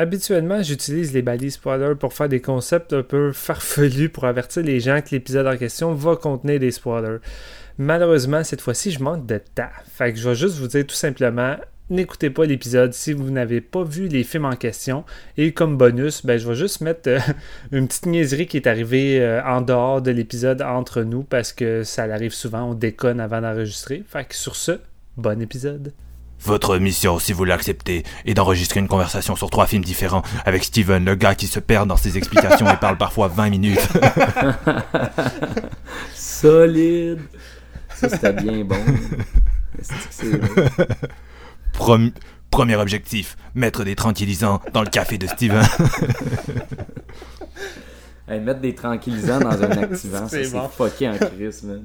Habituellement, j'utilise les balises spoilers pour faire des concepts un peu farfelus pour avertir les gens que l'épisode en question va contenir des spoilers. Malheureusement, cette fois-ci, je manque de temps. Fait que je vais juste vous dire tout simplement, n'écoutez pas l'épisode si vous n'avez pas vu les films en question. Et comme bonus, ben, je vais juste mettre euh, une petite niaiserie qui est arrivée euh, en dehors de l'épisode entre nous parce que ça arrive souvent, on déconne avant d'enregistrer. Fait sur ce, bon épisode. Votre mission, si vous l'acceptez, est d'enregistrer une conversation sur trois films différents avec Steven, le gars qui se perd dans ses explications et parle parfois 20 minutes. Solide. Ça, c'était bien bon. premier objectif, mettre des tranquillisants dans le café de Steven. mettre des tranquillisants dans un activant, c'est fucké en crise, man.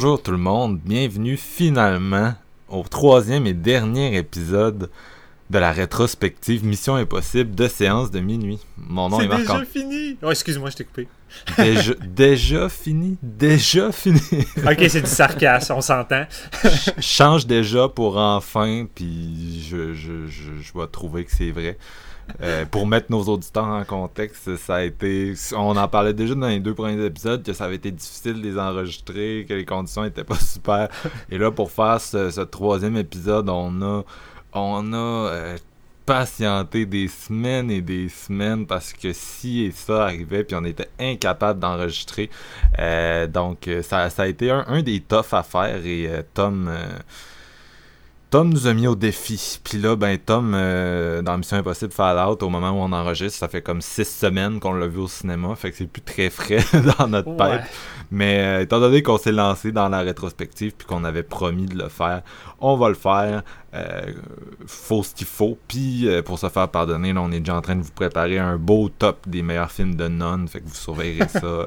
Bonjour tout le monde, bienvenue finalement au troisième et dernier épisode de la rétrospective Mission Impossible de séance de minuit. Mon nom est, est déjà fini! Oh, excuse-moi, je t'ai coupé. Déjà, déjà fini? Déjà fini? ok, c'est du sarcasme, on s'entend. change déjà pour enfin, puis je, je, je, je vais trouver que c'est vrai. Euh, pour mettre nos auditeurs en contexte, ça a été. On en parlait déjà dans les deux premiers épisodes que ça avait été difficile de les enregistrer, que les conditions étaient pas super. Et là, pour faire ce, troisième épisode, on a, on a euh, patienté des semaines et des semaines parce que si et ça arrivait, puis on était incapable d'enregistrer. Euh, donc, ça, ça, a été un, un, des toughs à faire et Tom. Tom nous a mis au défi. Puis là, ben Tom, euh, dans Mission Impossible Fallout, au moment où on enregistre, ça fait comme six semaines qu'on l'a vu au cinéma. Fait que c'est plus très frais dans notre tête. Mais euh, étant donné qu'on s'est lancé dans la rétrospective puis qu'on avait promis de le faire, on va le faire. Euh, faut ce qu'il faut. Puis pour se faire pardonner, là, on est déjà en train de vous préparer un beau top des meilleurs films de non. Fait que vous surveillerez ça.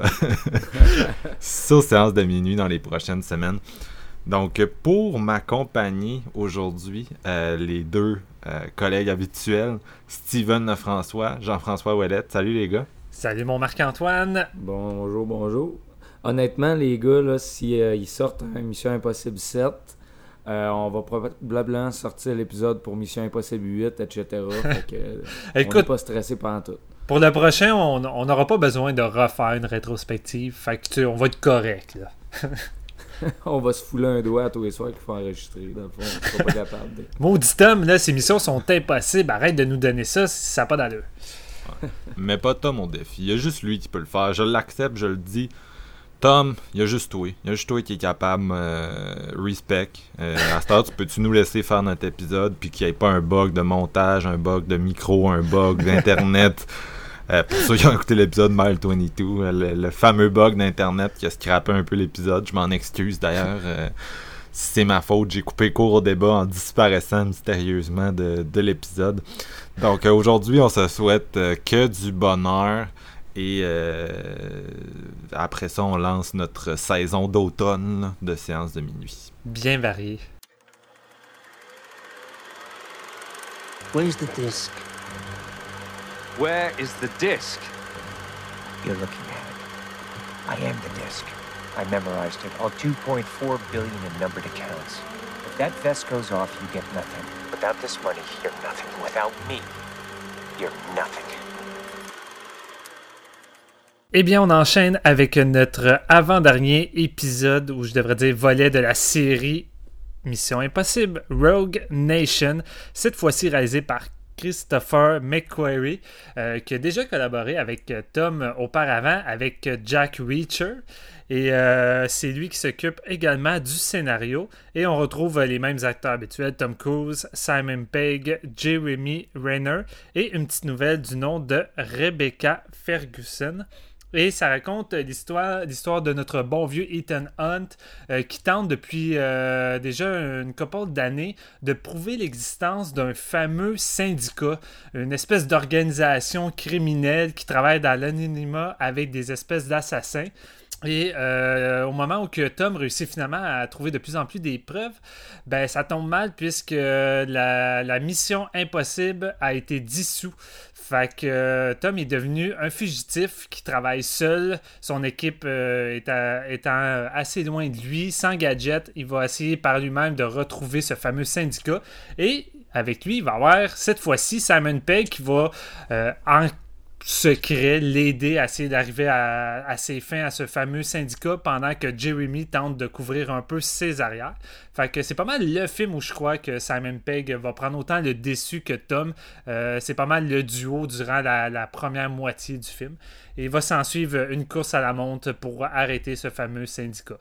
Sur séance de minuit dans les prochaines semaines. Donc, pour m'accompagner aujourd'hui, euh, les deux euh, collègues habituels, Steven François, Jean-François Ouellette. Salut les gars. Salut mon Marc-Antoine. Bonjour, bonjour. Honnêtement, les gars, là, si euh, ils sortent Mission Impossible 7, on va probablement sortir l'épisode pour Mission Impossible 8, etc. fait que, Écoute, on n'est pas stressé pendant tout. Pour le prochain, on n'aura pas besoin de refaire une rétrospective. Fait que on va être correct. Là. on va se fouler un doigt à tous les soirs qu'il faut enregistrer. Dans le fond, on sera pas capable. Maudit Tom, là, ces missions sont impossibles. Arrête de nous donner ça si ça n'a pas d'allure. Mais pas Tom au défi. Il y a juste lui qui peut le faire. Je l'accepte, je le dis. Tom, il y a juste toi. Il y a juste toi qui est capable. Euh, respect. Euh, à ce temps, tu peux-tu nous laisser faire notre épisode puis qu'il n'y ait pas un bug de montage, un bug de micro, un bug d'internet? Euh, pour ceux qui ont écouté l'épisode Mile 22, euh, le, fameux bug d'Internet qui a scrappé un peu l'épisode, je m'en excuse d'ailleurs. Euh, si c'est ma faute, j'ai coupé court au débat en disparaissant mystérieusement de, l'épisode. Donc aujourd'hui, on se souhaite que du bonheur. Et après ça, on lance notre saison d'automne de séance de minuit. Bien varié. Where's the disc? Where is the disc? You're looking at it. I am the disc. I memorized it, all 2.4 billion in numbered accounts. If that vest goes off, you get nothing. Without this money, you're nothing. Without me, you're nothing. Eh bien, on enchaîne avec notre avant-dernier épisode, ou je devrais dire volet de la série Mission Impossible Rogue Nation, cette fois-ci réalisé par Christopher McQuarrie, euh, qui a déjà collaboré avec Tom auparavant avec Jack Reacher. Et euh, c'est lui qui s'occupe également du scénario. Et on retrouve les mêmes acteurs habituels Tom Cruise, Simon Pegg, Jeremy Renner et une petite nouvelle du nom de Rebecca Ferguson. Et ça raconte l'histoire, l'histoire de notre bon vieux Ethan Hunt euh, qui tente depuis euh, déjà une couple d'années de prouver l'existence d'un fameux syndicat, une espèce d'organisation criminelle qui travaille dans l'anonymat avec des espèces d'assassins. Et euh, au moment où Tom réussit finalement à trouver de plus en plus des preuves, ben ça tombe mal puisque la, mission impossible a été dissous. Que euh, Tom est devenu un fugitif qui travaille seul. Son équipe euh, étant, assez loin de lui, sans gadget, il va essayer par lui-même de retrouver ce fameux syndicat. Et avec lui, il va avoir cette fois-ci Simon Pegg qui va en secret l'aider à essayer d'arriver à, ses fins à ce fameux syndicat pendant que Jeremy tente de couvrir un peu ses arrières. Fait que c'est pas mal le film où je crois que Simon Pegg va prendre autant le déçu que Tom. Euh, c'est pas mal le duo durant la, première moitié du film. Et il va s'en suivre une course à la montre pour arrêter ce fameux syndicat.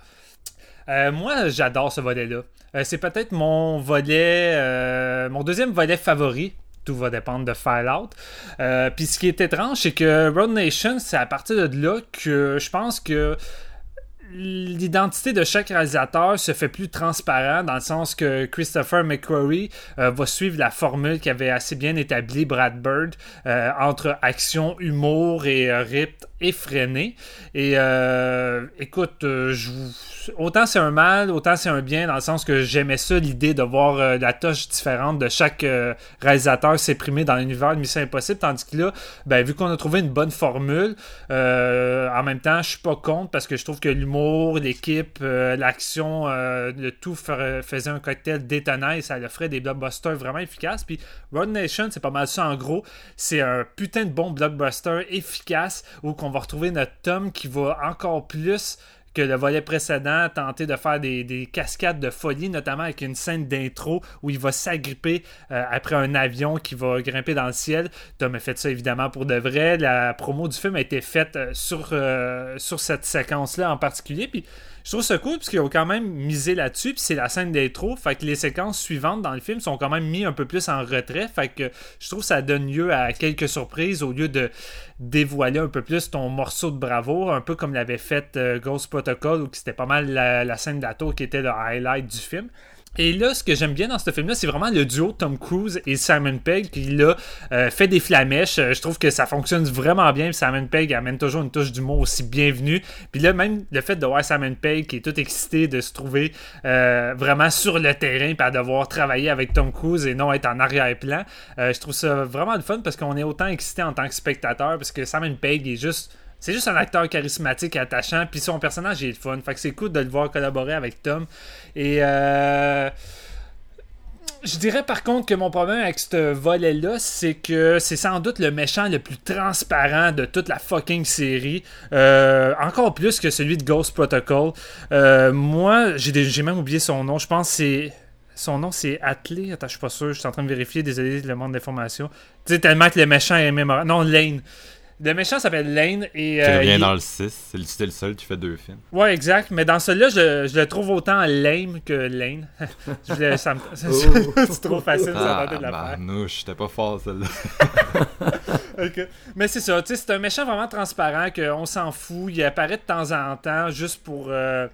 Euh, moi, j'adore ce volet-là. Euh, c'est peut-être mon volet, mon deuxième volet favori tout va dépendre de Fallout. Euh, Puis ce qui est étrange, c'est que Road Nation, c'est à partir de là que je pense que l'identité de chaque réalisateur se fait plus transparent dans le sens que Christopher McQuarrie euh, va suivre la formule qu'avait assez bien établie Brad Bird euh, entre action, humour et euh, rythme effréné. Et écoute, autant c'est un mal, autant c'est un bien, dans le sens que j'aimais ça, l'idée de voir la touche différente de chaque réalisateur s'exprimer dans l'univers de Mission Impossible, tandis que là, ben, vu qu'on a trouvé une bonne formule, en même temps, je suis pas contre parce que je trouve que l'humour, l'équipe, l'action, le tout faisait un cocktail détonnant et ça le ferait des blockbusters vraiment efficaces. Puis Road Nation, c'est pas mal ça en gros. C'est un putain de bon blockbuster efficace où qu'on va retrouver notre Tom qui va encore plus que le volet précédent tenté de faire des, cascades de folie, notamment avec une scène d'intro où il va s'agripper euh, après un avion qui va grimper dans le ciel. Tom a fait ça évidemment pour de vrai. La promo du film a été faite euh, sur, euh, sur cette séquence-là en particulier. Puis je trouve ça cool parce qu'ils ont quand même misé là-dessus. Puis c'est la scène d'intro. Fait que les séquences suivantes dans le film sont quand même mis un peu plus en retrait. Fait que je trouve ça donne lieu à quelques surprises au lieu de dévoiler un peu plus ton morceau de bravo. Un peu comme l'avait fait euh, Ghost Protocol où c'était pas mal la, la scène d'atour qui était le highlight du film. Et là, ce que j'aime bien dans ce film-là, c'est vraiment le duo Tom Cruise et Simon Pegg qui, là, euh, fait des flamèches. Euh, je trouve que ça fonctionne vraiment bien. Simon Pegg amène toujours une touche d'humour aussi bienvenue. Puis là, même le fait de voir Simon Pegg qui est tout excité de se trouver euh, vraiment sur le terrain et devoir travailler avec Tom Cruise et non être en arrière-plan, je trouve ça vraiment le fun parce qu'on est autant excité en tant que spectateur parce que Simon Pegg est juste c'est juste un acteur charismatique et attachant. Puis son personnage est fun. Fait que c'est cool de le voir collaborer avec Tom. Et euh, je dirais par contre que mon problème avec ce volet-là, c'est que c'est sans doute le méchant le plus transparent de toute la fucking série. Euh, encore plus que celui de Ghost Protocol. Euh, moi, j'ai même oublié son nom. Je pense que c'est. Son nom, c'est Atlee. Attends, je suis pas sûr. Je suis en train de vérifier. Désolé, le monde d'information. Tu sais, tellement que le méchant est mémorable. Non, Lane. Le méchant s'appelle Lane et. Qui revient dans le 6. C'est le seul qui fait deux films. Ouais, exact. Mais dans celui-là, je, je, le trouve autant lame que Lane. je ça c'est trop facile ah, de la faire. Non, j'étais pas fort celle-là. Mais c'est ça, tu sais, c'est un méchant vraiment transparent qu'on s'en fout. Il apparaît de temps en temps juste pour. Euh,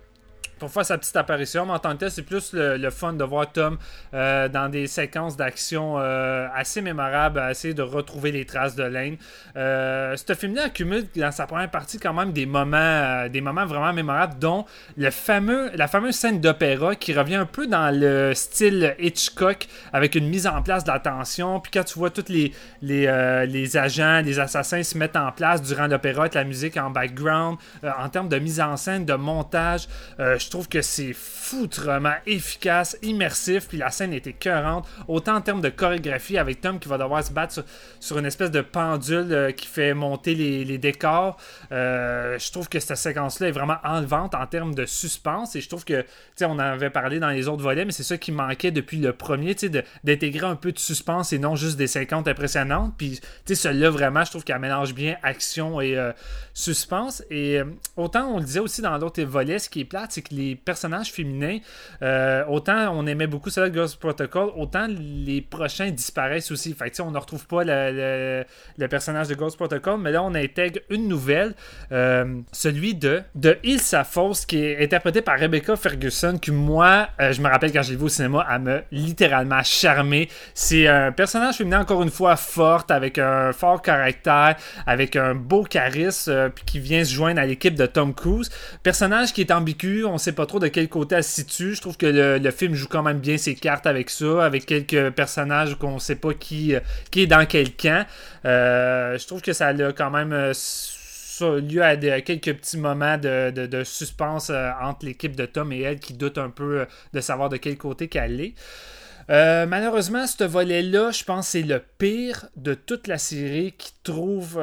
pour faire sa petite apparition. Mais en tant que tel, c'est plus le, fun de voir Tom euh, dans des séquences d'action euh, assez mémorables, à essayer de retrouver les traces de Lane. Euh, ce film-là accumule dans sa première partie quand même des moments, des moments vraiment mémorables, dont le fameux, la fameuse scène d'opéra qui revient un peu dans le style Hitchcock, avec une mise en place de la tension. Puis quand tu vois tous les, les, les agents, les assassins se mettent en place durant l'opéra avec la musique en background, en termes de mise en scène, de montage, je je trouve que c'est foutrement efficace, immersif, puis la scène est écœurante, autant en termes de chorégraphie avec Tom qui va devoir se battre sur, une espèce de pendule euh, qui fait monter les, décors. Euh, je trouve que cette séquence-là est vraiment enlevante en termes de suspense, et je trouve que, tu sais, on en avait parlé dans les autres volets, mais c'est ça qui manquait depuis le premier, tu sais, d'intégrer un peu de suspense et non juste des 50 impressionnantes. Puis, tu sais, celui-là, vraiment, je trouve qu'elle mélange bien action et euh, suspense. Et autant on le disait aussi dans l'autre volet, ce qui est plate, c'est que les personnages féminins, euh, autant on aimait beaucoup celle de Ghost Protocol, autant les prochains disparaissent aussi. Fait on ne retrouve pas le, personnage de Ghost Protocol, mais là on intègre une nouvelle, euh, celui de, de Ilsa Faust, qui est interprété par Rebecca Ferguson, qui moi, euh, je me rappelle quand je l'ai vu au cinéma, elle m'a littéralement charmé. C'est un personnage féminin encore une fois forte, avec un fort caractère, avec un beau charisme, puis qui vient se joindre à l'équipe de Tom Cruise. Personnage qui est ambigu, on sait pas trop de quel côté elle se situe. Je trouve que le, film joue quand même bien ses cartes avec ça, avec quelques personnages qu'on sait pas qui, euh, qui est dans quel camp. Euh, je trouve que ça a quand même euh, lieu à, quelques petits moments de, suspense entre l'équipe de Tom et elle qui doute un peu de savoir de quel côté qu'elle est. malheureusement, ce volet-là, je pense c'est le pire de toute la série qui trouve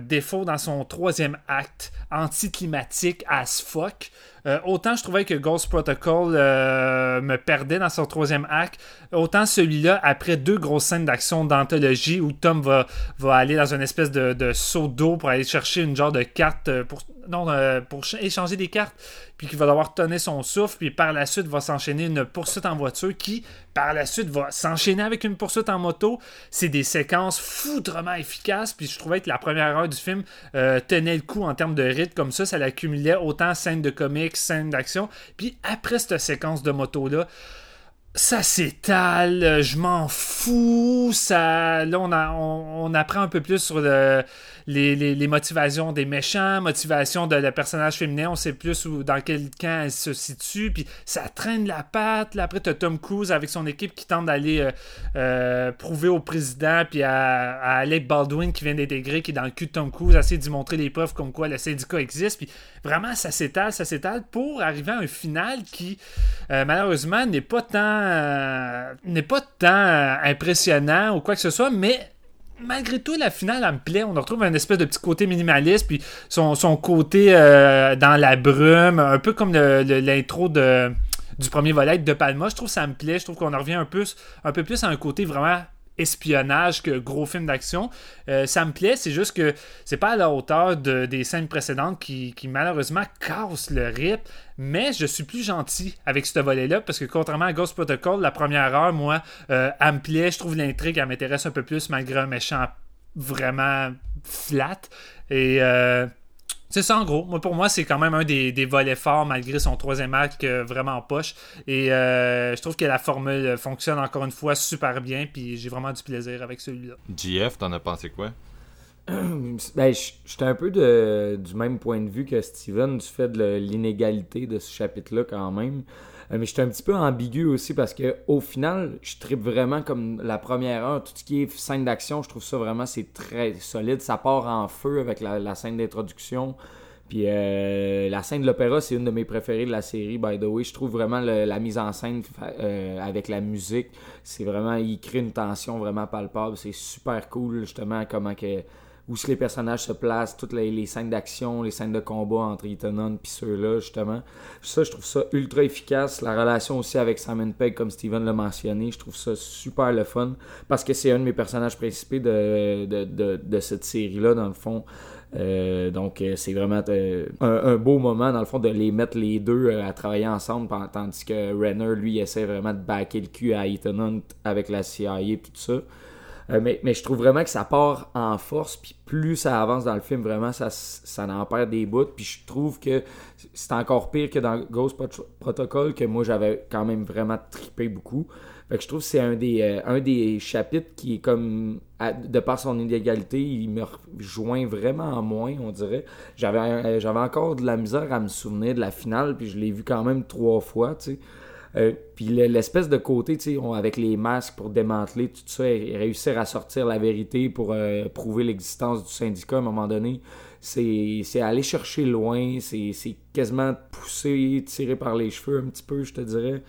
défaut dans son troisième acte, anticlimatique as fuck. Euh, autant je trouvais que Ghost Protocol euh, me perdait dans son troisième acte, autant celui-là, après deux grosses scènes d'action d'anthologie où Tom va, aller dans une espèce de, de seau d'eau pour aller chercher une genre de carte euh, pour, non, pour échanger des cartes, puis qu'il va devoir tenir son souffle, puis par la suite va s'enchaîner une poursuite en voiture qui, par la suite, va s'enchaîner avec une poursuite en moto. C'est des séquences foutrement efficaces, puis je trouvais que la première heure du film tenait le coup en termes de rythme comme ça, ça l'accumulait autant scène de comics scène d'action. Puis après cette séquence de moto-là, ça s'étale, je m'en fous. Ça, là, on, apprend un peu plus sur le, les, motivations des méchants, motivations de le personnage féminin, on sait plus dans quel camp elle se situe, puis ça traîne la patte. Là, après, tu as Tom Cruise avec son équipe qui tente d'aller euh, euh, prouver au président, puis à, Alec Baldwin qui vient d'intégrer, qui est dans le cul de Tom Cruise, essayer d'y montrer les preuves comme quoi le syndicat existe, puis vraiment, ça s'étale, ça s'étale pour arriver à un final qui, euh, malheureusement, n'est pas tant, n'est pas tant impressionnant ou quoi que ce soit, mais malgré tout, la finale, elle me plaît. On retrouve un espèce de petit côté minimaliste, puis son, côté euh, dans la brume, un peu comme l'intro du premier volet de Palma. Je trouve que ça me plaît. Je trouve qu'on en revient un peu, un peu plus à un côté vraiment espionnage que gros film d'action. Euh, ça me plaît, c'est juste que c'est pas à la hauteur de, des scènes précédentes qui, malheureusement cassent le rythme. Mais je suis plus gentil avec ce volet-là parce que contrairement à Ghost Protocol, la première heure, moi, euh, elle me plaît. Je trouve l'intrigue, elle m'intéresse un peu plus malgré un méchant vraiment flat. Et euh, c'est ça en gros. Moi, pour moi, c'est quand même un des, volets forts malgré son troisième acte vraiment en poche. Et euh, je trouve que la formule fonctionne encore une fois super bien. Puis j'ai vraiment du plaisir avec celui-là. GF, t'en as pensé quoi? ben, j'étais un peu de, du même point de vue que Steven du fait de l'inégalité de ce chapitre-là quand même. Euh, mais j'étais un petit peu ambigu aussi parce que au final, je tripe vraiment comme la première heure. Tout ce qui est scène d'action, je trouve ça vraiment c'est très solide. Ça part en feu avec la, scène d'introduction. Puis euh, la scène de l'opéra, c'est une de mes préférées de la série, by the way. Je trouve vraiment la mise en scène euh, avec la musique, c'est vraiment, il crée une tension vraiment palpable. C'est super cool, justement, comment que où les personnages se placent, toutes les, scènes d'action, les scènes de combat entre Ethan Hunt et ceux-là, justement. Ça, je trouve ça ultra efficace. La relation aussi avec Simon Pegg, comme Steven l'a mentionné, je trouve ça super le fun parce que c'est un de mes personnages principaux de, de, cette série-là, dans le fond. Euh, donc, euh, c'est vraiment euh, un, beau moment, dans le fond, de les mettre les deux à travailler ensemble, tandis que Renner, lui, essaie vraiment de backer le cul à Ethan Hunt avec la CIA et tout ça. Euh, mais, je trouve vraiment que ça part en force, puis plus ça avance dans le film, vraiment, ça, ça en perd des bouts. Puis je trouve que c'est encore pire que dans Ghost Protocol, que moi j'avais quand même vraiment trippé beaucoup. Fait que je trouve que c'est un des, euh, un des chapitres qui est comme, de par son inégalité, il me rejoint vraiment moins, on dirait. J'avais, euh, j'avais encore de la misère à me souvenir de la finale, puis je l'ai vu quand même trois fois, tu sais. Euh, puis l'espèce de côté, tu sais, avec les masques pour démanteler tout ça et réussir à sortir la vérité pour euh, prouver l'existence du syndicat à un moment donné, c'est aller chercher loin, c'est quasiment poussé, tiré par les cheveux un petit peu, je te dirais.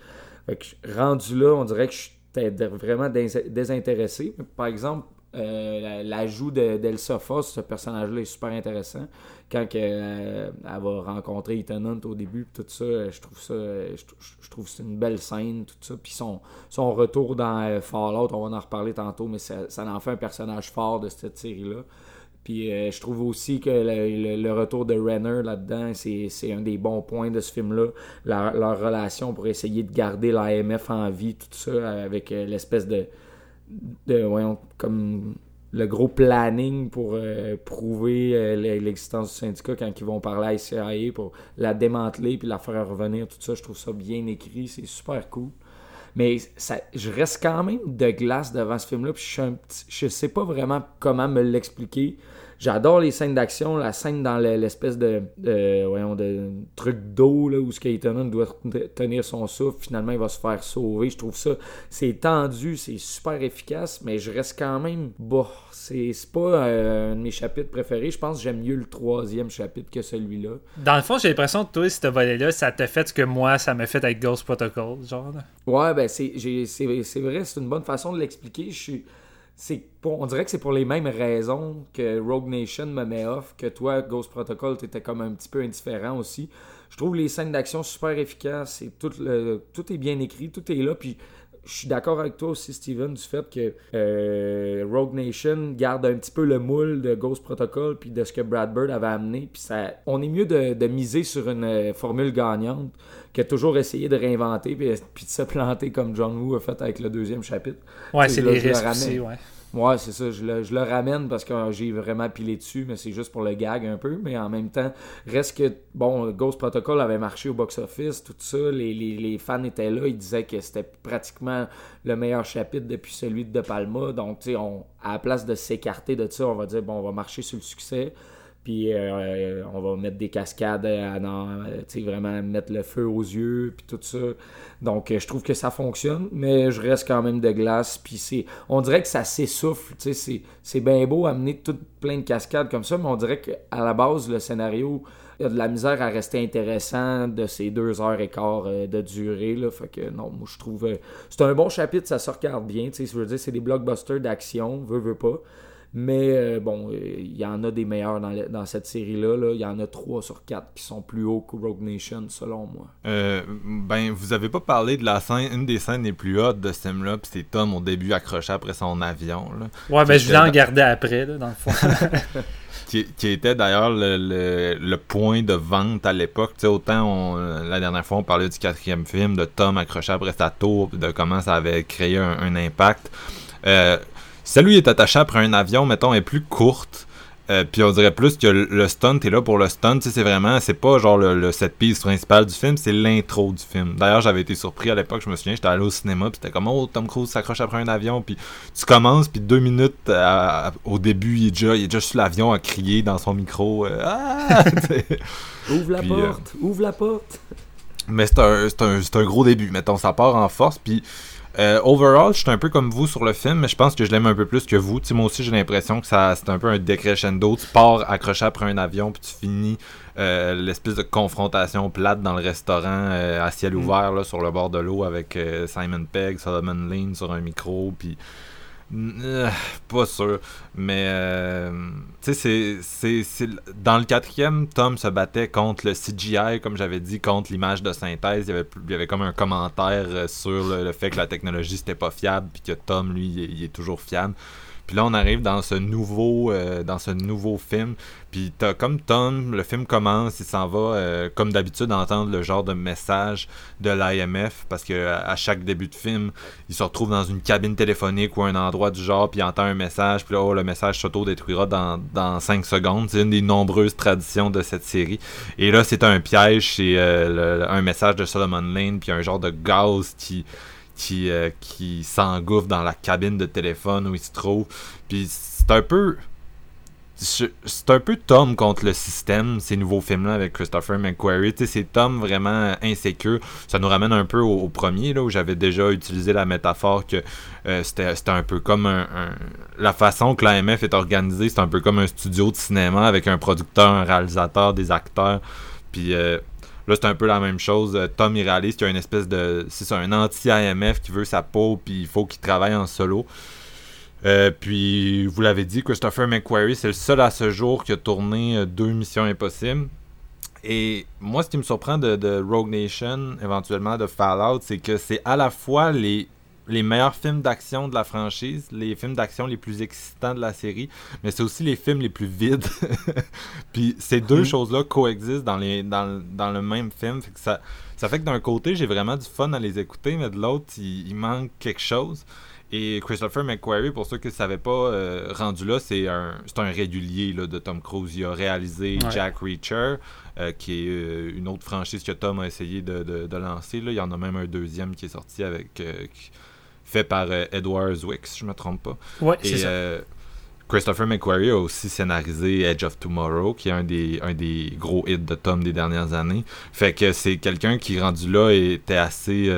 Fait que, rendu là, on dirait que je suis vraiment dés- désintéressé. Par exemple, euh, la- l'ajout de- d'Elsa Foss, ce personnage-là est super intéressant. Quand euh, elle va rencontrer Ethan Hunt au début, tout ça, euh, je trouve ça, euh, je, trou- je trouve c'est une belle scène, tout ça. Puis son, son retour dans Fallout, on va en reparler tantôt, mais ça, en fait un personnage fort de cette série-là. Puis je trouve aussi que le, le- retour de Renner là-dedans, c'est un des bons points de ce film-là. Leur, relation pour essayer de garder l'AMF en vie, tout ça, avec l'espèce de, de. Voyons, comme le gros planning pour euh, prouver euh, l'existence du syndicat quand ils vont parler à la CIA pour la démanteler puis la faire revenir, tout ça. Je trouve ça bien écrit, c'est super cool. Mais ça, je reste quand même de glace devant ce film-là. Puis je, suis un petit- je sais pas vraiment comment me l'expliquer. J'adore les scènes d'action, la scène dans le- l'espèce de, de, voyons, de truc d'eau où ce Hunt doit tenir son souffle. Finalement, il va se faire sauver. Je trouve ça, c'est tendu, c'est super efficace, mais je reste quand même. Bon, c'est c'est pas euh, un de mes chapitres préférés. Je pense que j'aime mieux le troisième chapitre que celui-là. Dans le fond, j'ai l'impression que toi, ce volet-là, ça t'a fait ce que moi, ça m'a fait avec Ghost Protocol, genre. Ouais, ben c'est vrai, c'est une bonne façon de l'expliquer. Je suis c'est pour- on dirait que c'est pour les mêmes raisons que Rogue Nation me met off, que toi, Ghost Protocol, t'étais comme un petit peu indifférent aussi. Je trouve les scènes d'action super efficaces, tout, tout est bien écrit, tout est là, puis je suis d'accord avec toi aussi, Steven, du fait que euh, Rogue Nation garde un petit peu le moule de Ghost Protocol puis de ce que Brad Bird avait amené. Puis ça, on est mieux de, de miser sur une euh, formule gagnante que toujours essayer de réinventer puis, puis de se planter comme John Woo a fait avec le deuxième chapitre. Ouais, c'est les risques ramène. aussi, ouais. Ouais, c'est ça. Je le, je le ramène parce que euh, j'ai vraiment pilé dessus, mais c'est juste pour le gag un peu. Mais en même temps, reste que, bon, Ghost Protocol avait marché au box-office, tout ça. Les, les- les fans étaient là. Ils disaient que c'était pratiquement le meilleur chapitre depuis celui de De Palma. Donc, tu sais, à la place de s'écarter de ça, on va dire, bon, on va marcher sur le succès. Puis euh, on va mettre des cascades, à, euh, vraiment mettre le feu aux yeux, puis tout ça. Donc euh, je trouve que ça fonctionne, mais je reste quand même de glace. Puis c'est, on dirait que ça s'essouffle. C'est, c'est bien beau amener tout plein de cascades comme ça, mais on dirait qu'à la base, le scénario, il y a de la misère à rester intéressant de ces deux heures et quart euh, de durée. Là. Fait que non, moi je trouve. euh, c'est un bon chapitre, ça se regarde bien. Je veux dire, c'est des blockbusters d'action, veut, veut pas. Mais euh, bon, euh, il y en a des meilleurs dans, le- dans cette série-là. là. Il y en a 3 sur 4 qui sont plus hauts que Rogue Nation, selon moi. Euh, ben, vous avez pas parlé de la scène, une des scènes les plus hautes de ce film-là, puis c'est Tom au début accroché après son avion, là, Ouais, ben Qui je voulais en garder après, là, dans le fond. qui, qui était d'ailleurs le, le, le point de vente à l'époque. Tu sais, autant on- la dernière fois on parlait du quatrième film, de Tom accroché après sa tour, de comment ça avait créé un, un impact. Euh, si lui est attaché après un avion, mettons, est plus courte. Euh, puis on dirait plus que le, stunt est là pour le stunt, c'est vraiment, c'est pas genre le, le set piece principal du film, c'est l'intro du film. D'ailleurs, j'avais été surpris à l'époque, je me souviens, j'étais allé au cinéma, puis c'était comme, oh, Tom Cruise s'accroche après un avion, puis tu commences, puis deux minutes à- à- au début, il est, déjà, il est déjà sur l'avion à crier dans son micro, euh, ah! Ouvre la euh, porte, ouvre la porte. Mais c'est un, un gros début, mettons, ça part en force, puis euh, overall, je suis un peu comme vous sur le film, mais je pense que je l'aime un peu plus que vous. Tu sais, moi aussi, j'ai l'impression que ça c'est un peu un décrescendo. Tu pars accroché après un avion, puis tu finis euh, l'espèce de confrontation plate dans le restaurant euh, à ciel ouvert, là, sur le bord de l'eau, avec Simon Pegg, Solomon Lane sur un micro, puis... Euh, pas sûr. Mais, euh, tu sais, c'est- dans le quatrième, Tom se battait contre le CGI, comme j'avais dit, contre l'image de synthèse. Il y avait, il y avait comme un commentaire euh, sur le, fait que la technologie, c'était pas fiable, puis que Tom, lui, il est toujours fiable. Puis là, on arrive dans ce nouveau, euh, dans ce nouveau film. Puis t'as comme Tom, le film commence, il s'en va, euh, comme d'habitude, entendre le genre de message de l'IMF, parce que à chaque début de film, il se retrouve dans une cabine téléphonique ou un endroit du genre, puis il entend un message, puis là, oh, le message s'auto-détruira dans, dans 5 secondes. C'est une des nombreuses traditions de cette série. Et là, c'est un piège, c'est euh, un message de Solomon Lane, puis un genre de gaz qui qui, euh, qui s'engouffre dans la cabine de téléphone où il se trouve. Puis c'est un peu c'est un peu Tom contre le système, ces nouveaux films-là avec Christopher McQuarrie. C'est Tom vraiment insécure. Ça nous ramène un peu au, premier, là, où j'avais déjà utilisé la métaphore que euh, c'était un peu comme un, La façon que l'AMF est organisée, c'est un peu comme un studio de cinéma avec un producteur, un réalisateur, des acteurs. Puis euh, là, c'est un peu la même chose. Tom, il réalise a une espèce de... C'est un anti-AMF qui veut sa peau, puis il faut qu'il travaille en solo. Euh, puis, vous l'avez dit, Christopher McQuarrie, c'est le seul à ce jour qui a tourné euh, deux missions impossibles. Et moi, ce qui me surprend de, Rogue Nation, éventuellement de Fallout, c'est que c'est à la fois les, les meilleurs films d'action de la franchise, les films d'action les plus excitants de la série, mais c'est aussi les films les plus vides. Puis ces deux mhm. choses-là coexistent dans, les, dans, dans, le même film. que ça, ça fait que d'un côté, j'ai vraiment du fun à les écouter, mais de l'autre, il manque quelque chose. Et Christopher McQuarrie, pour ceux qui ne savaient pas, euh, rendu là, c'est un, un régulier là, de Tom Cruise. Il a réalisé Jack Reacher, euh, qui est euh, une autre franchise que Tom a essayé de, de, lancer. Là. Il y en a même un deuxième qui est sorti avec fait par Edward Zwick, si je ne me trompe pas. Ouais, c'est ça. Christopher McQuarrie a aussi scénarisé Edge of Tomorrow, qui est un des, un des gros hits de Tom des dernières années. Fait que c'est quelqu'un qui, rendu là, était assez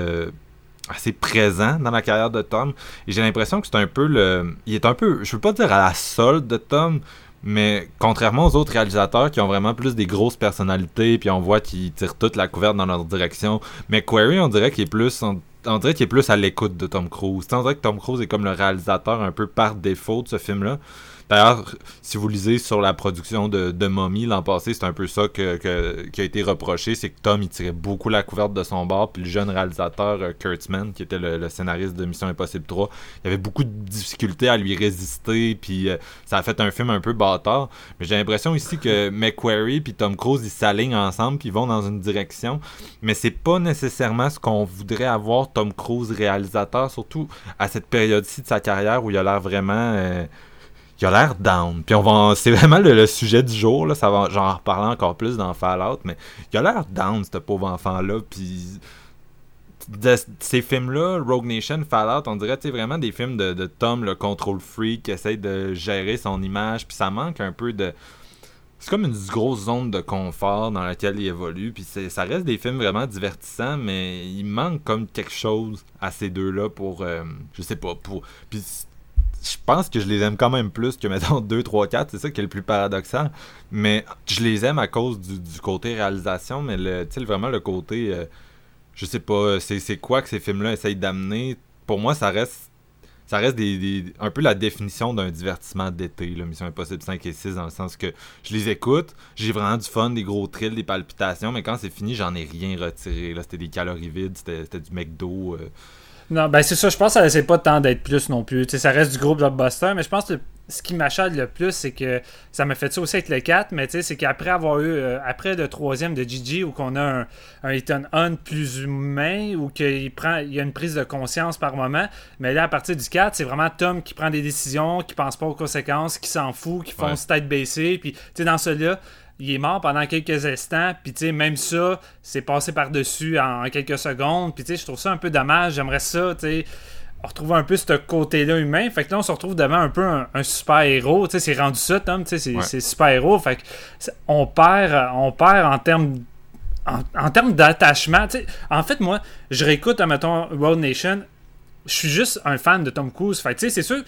assez présent dans la carrière de Tom. Et j'ai l'impression que c'est un peu le. Il est un peu. Je veux pas dire à la solde de Tom, mais contrairement aux autres réalisateurs qui ont vraiment plus des grosses personnalités, puis on voit qu'ils tirent toute la couverte dans leur direction, mais Query, on dirait qu'il est plus. On, dirait qu'il est plus à l'écoute de Tom Cruise. on que Tom Cruise est comme le réalisateur un peu par défaut de ce film-là. D'ailleurs, si vous lisez sur la production de, de Mommy l'an passé, c'est un peu ça que, qui a été reproché, c'est que Tom il tirait beaucoup la couverte de son bord, puis le jeune réalisateur euh, Kurtzman, qui était le, scénariste de Mission Impossible 3, il avait beaucoup de difficultés à lui résister, puis euh, ça a fait un film un peu bâtard. Mais j'ai l'impression ici que McQuarrie puis Tom Cruise ils s'alignent ensemble, puis ils vont dans une direction, mais c'est pas nécessairement ce qu'on voudrait avoir Tom Cruise réalisateur, surtout à cette période-ci de sa carrière où il a l'air vraiment euh, il a l'air down. Puis on va, c'est vraiment le, sujet du jour là. Ça va, j'en reparler encore plus dans Fallout, mais il a l'air down ce pauvre enfant là. Puis ces films-là, Rogue Nation, Fallout, on dirait vraiment des films de, Tom, le control freak, qui essaie de gérer son image, puis ça manque un peu de. C'est comme une grosse zone de confort dans laquelle il évolue, puis ça reste des films vraiment divertissants, mais il manque comme quelque chose à ces deux-là pour, euh, je sais pas, pour. Puis je pense que je les aime quand même plus que, mettons, 2, 3, 4. C'est ça qui est le plus paradoxal. Mais je les aime à cause du, côté réalisation, mais le, vraiment le côté. Euh, je sais pas, c'est quoi que ces films-là essayent d'amener? Pour moi, ça reste. Ça reste des, un peu la définition d'un divertissement d'été, Mission Impossible 5 et 6, dans le sens que je les écoute, j'ai vraiment du fun, des gros thrills, des palpitations, mais quand c'est fini, j'en ai rien retiré. Là, c'était des calories vides, c'était du McDo. Euh, non, ben c'est ça. Je pense que ça essaie pas tant d'être plus non plus. ça reste du gros blockbuster, mais je pense que ce qui m'achète le plus, c'est que ça m'a fait ça aussi avec le 4, mais c'est qu'après avoir eu, euh, après le troisième de Gigi, où qu'on a un, Ethan Hunt plus humain, où qu'il prend, il y a une prise de conscience par moment, mais là, à partir du 4, c'est vraiment Tom qui prend des décisions, qui pense pas aux conséquences, qui s'en fout, qui fonce tête baissée, puis tu sais, dans celui-là, il est mort pendant quelques instants, puis tu sais, même ça, c'est passé par-dessus en, quelques secondes, puis tu sais, je trouve ça un peu dommage, j'aimerais ça, tu sais, retrouver un peu ce côté-là humain, fait que là, on se retrouve devant un peu un, super-héros, tu sais, c'est rendu ça, Tom, tu sais, c'est super-héros, fait que on perd, on perd en termes en, termes d'attachement, tu sais, en fait, moi, je réécoute, mettons, World Nation, je suis juste un fan de Tom Cruise, fait tu sais, c'est sûr,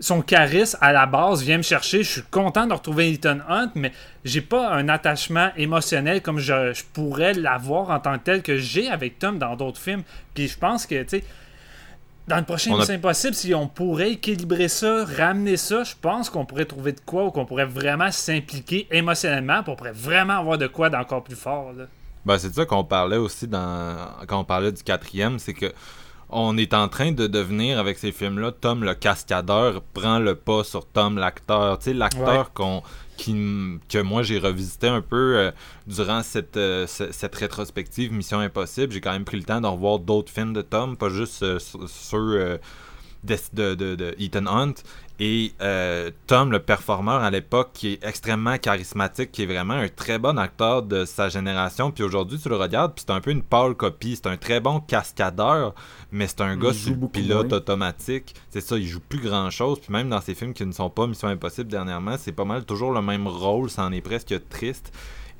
son charisme à la base vient me chercher. Je suis content de retrouver Ethan Hunt, mais j'ai pas un attachement émotionnel comme je, pourrais l'avoir en tant que tel que j'ai avec Tom dans d'autres films. Puis je pense que, tu sais, dans le prochain C'est impossible, si on pourrait équilibrer ça, ramener ça, je pense qu'on pourrait trouver de quoi ou qu'on pourrait vraiment s'impliquer émotionnellement pour pourrait vraiment avoir de quoi d'encore plus fort. Là. Ben, c'est ça qu'on parlait aussi dans quand on parlait du quatrième, c'est que on est en train de devenir avec ces films-là, Tom le cascadeur prend le pas sur Tom l'acteur. Tu sais, l'acteur qu'on qui, que moi j'ai revisité un peu euh, durant cette, euh, cette rétrospective Mission Impossible. J'ai quand même pris le temps de revoir d'autres films de Tom, pas juste euh, ceux de, de, de, de Ethan Hunt et euh, Tom, le performeur à l'époque, qui est extrêmement charismatique, qui est vraiment un très bon acteur de sa génération. Puis aujourd'hui, tu le regardes, puis c'est un peu une pâle copie. C'est un très bon cascadeur, mais c'est un Il gars sur beaucoup pilote moins. automatique. C'est ça, il joue plus grand chose. Puis même dans ses films qui ne sont pas Mission Impossible dernièrement, c'est pas mal toujours le même rôle. Ça en est presque triste.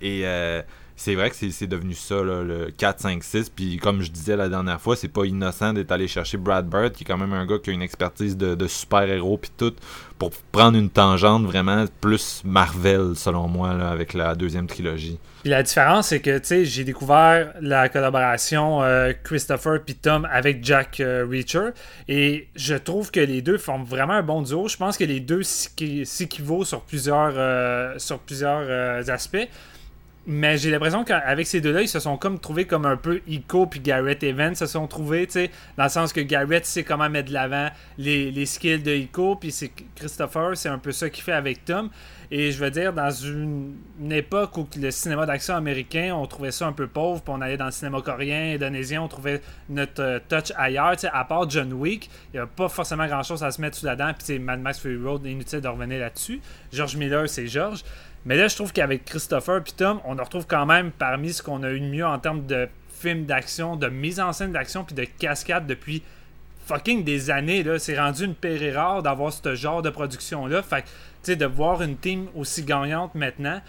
Et euh, c'est vrai que c'est devenu ça, le 4, 5, 6. Puis comme je disais la dernière fois, c'est pas innocent d'être allé chercher Brad Bird, qui est quand même un gars qui a une expertise de, super-héros, puis tout, pour prendre une tangente vraiment plus Marvel, selon moi, avec la deuxième trilogie. Puis la différence, c'est que, tu sais, j'ai découvert la collaboration euh, Christopher puis Tom avec Jack euh, Reacher. Et je trouve que les deux forment vraiment un bon duo. Je pense que les deux s'équi- s'équivaut sur plusieurs, euh, sur plusieurs euh, aspects. Mais j'ai l'impression qu'avec ces deux-là, ils se sont comme trouvés comme un peu Ico puis Garrett Evans se sont trouvés, tu sais, dans le sens que Garrett sait comment mettre de l'avant les, les skills de Ico, puis c'est Christopher, c'est un peu ça qu'il fait avec Tom. Et je veux dire, dans une, époque où le cinéma d'action américain, on trouvait ça un peu pauvre, puis on allait dans le cinéma coréen, indonésien, on trouvait notre euh, touch ailleurs. Tu sais, à part John Wick, il n'y a pas forcément grand-chose à se mettre sous la dent. Puis c'est Mad Max Fury Road, inutile de revenir là-dessus. George Miller, c'est George. Mais là, je trouve qu'avec Christopher puis Tom, on en retrouve quand même parmi ce qu'on a eu de mieux en termes de films d'action, de mise en scène d'action, puis de cascade depuis fucking des années. C'est rendu une pérille rare d'avoir ce genre de production-là. Fait que, de voir une team aussi gagnante maintenant,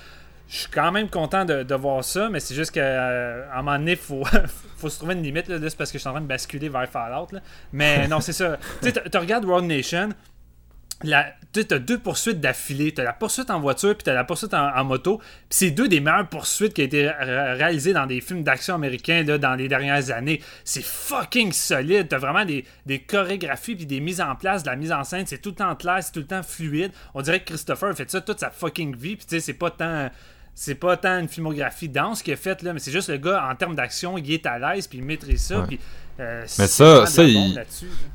je suis quand même content de, voir ça, mais c'est juste qu'à un moment donné, il faut, faut se trouver une limite. Là, c'est parce que je suis en train de basculer vers Fallout. là. Mais non, c'est ça. Tu regardes Road Nation, tu as deux poursuites d'affilée. Tu as la poursuite en voiture puis tu as la poursuite en, en moto. Puis c'est deux des meilleures poursuites qui ont été ré- réalisées dans des films d'action américains là, dans les dernières années. C'est fucking solide. Tu as vraiment des, des chorégraphies puis des mises en place, de la mise en scène. C'est tout le temps clair, c'est tout le temps fluide. On dirait que Christopher a fait ça toute sa fucking vie. Puis tu sais, c'est pas tant. C'est pas tant une filmographie dense qu'il a faite, là, mais c'est juste le gars, en termes d'action, il est à l'aise, puis il maîtrise ça. Ouais. Puis, euh, Mais ça- ça, il-.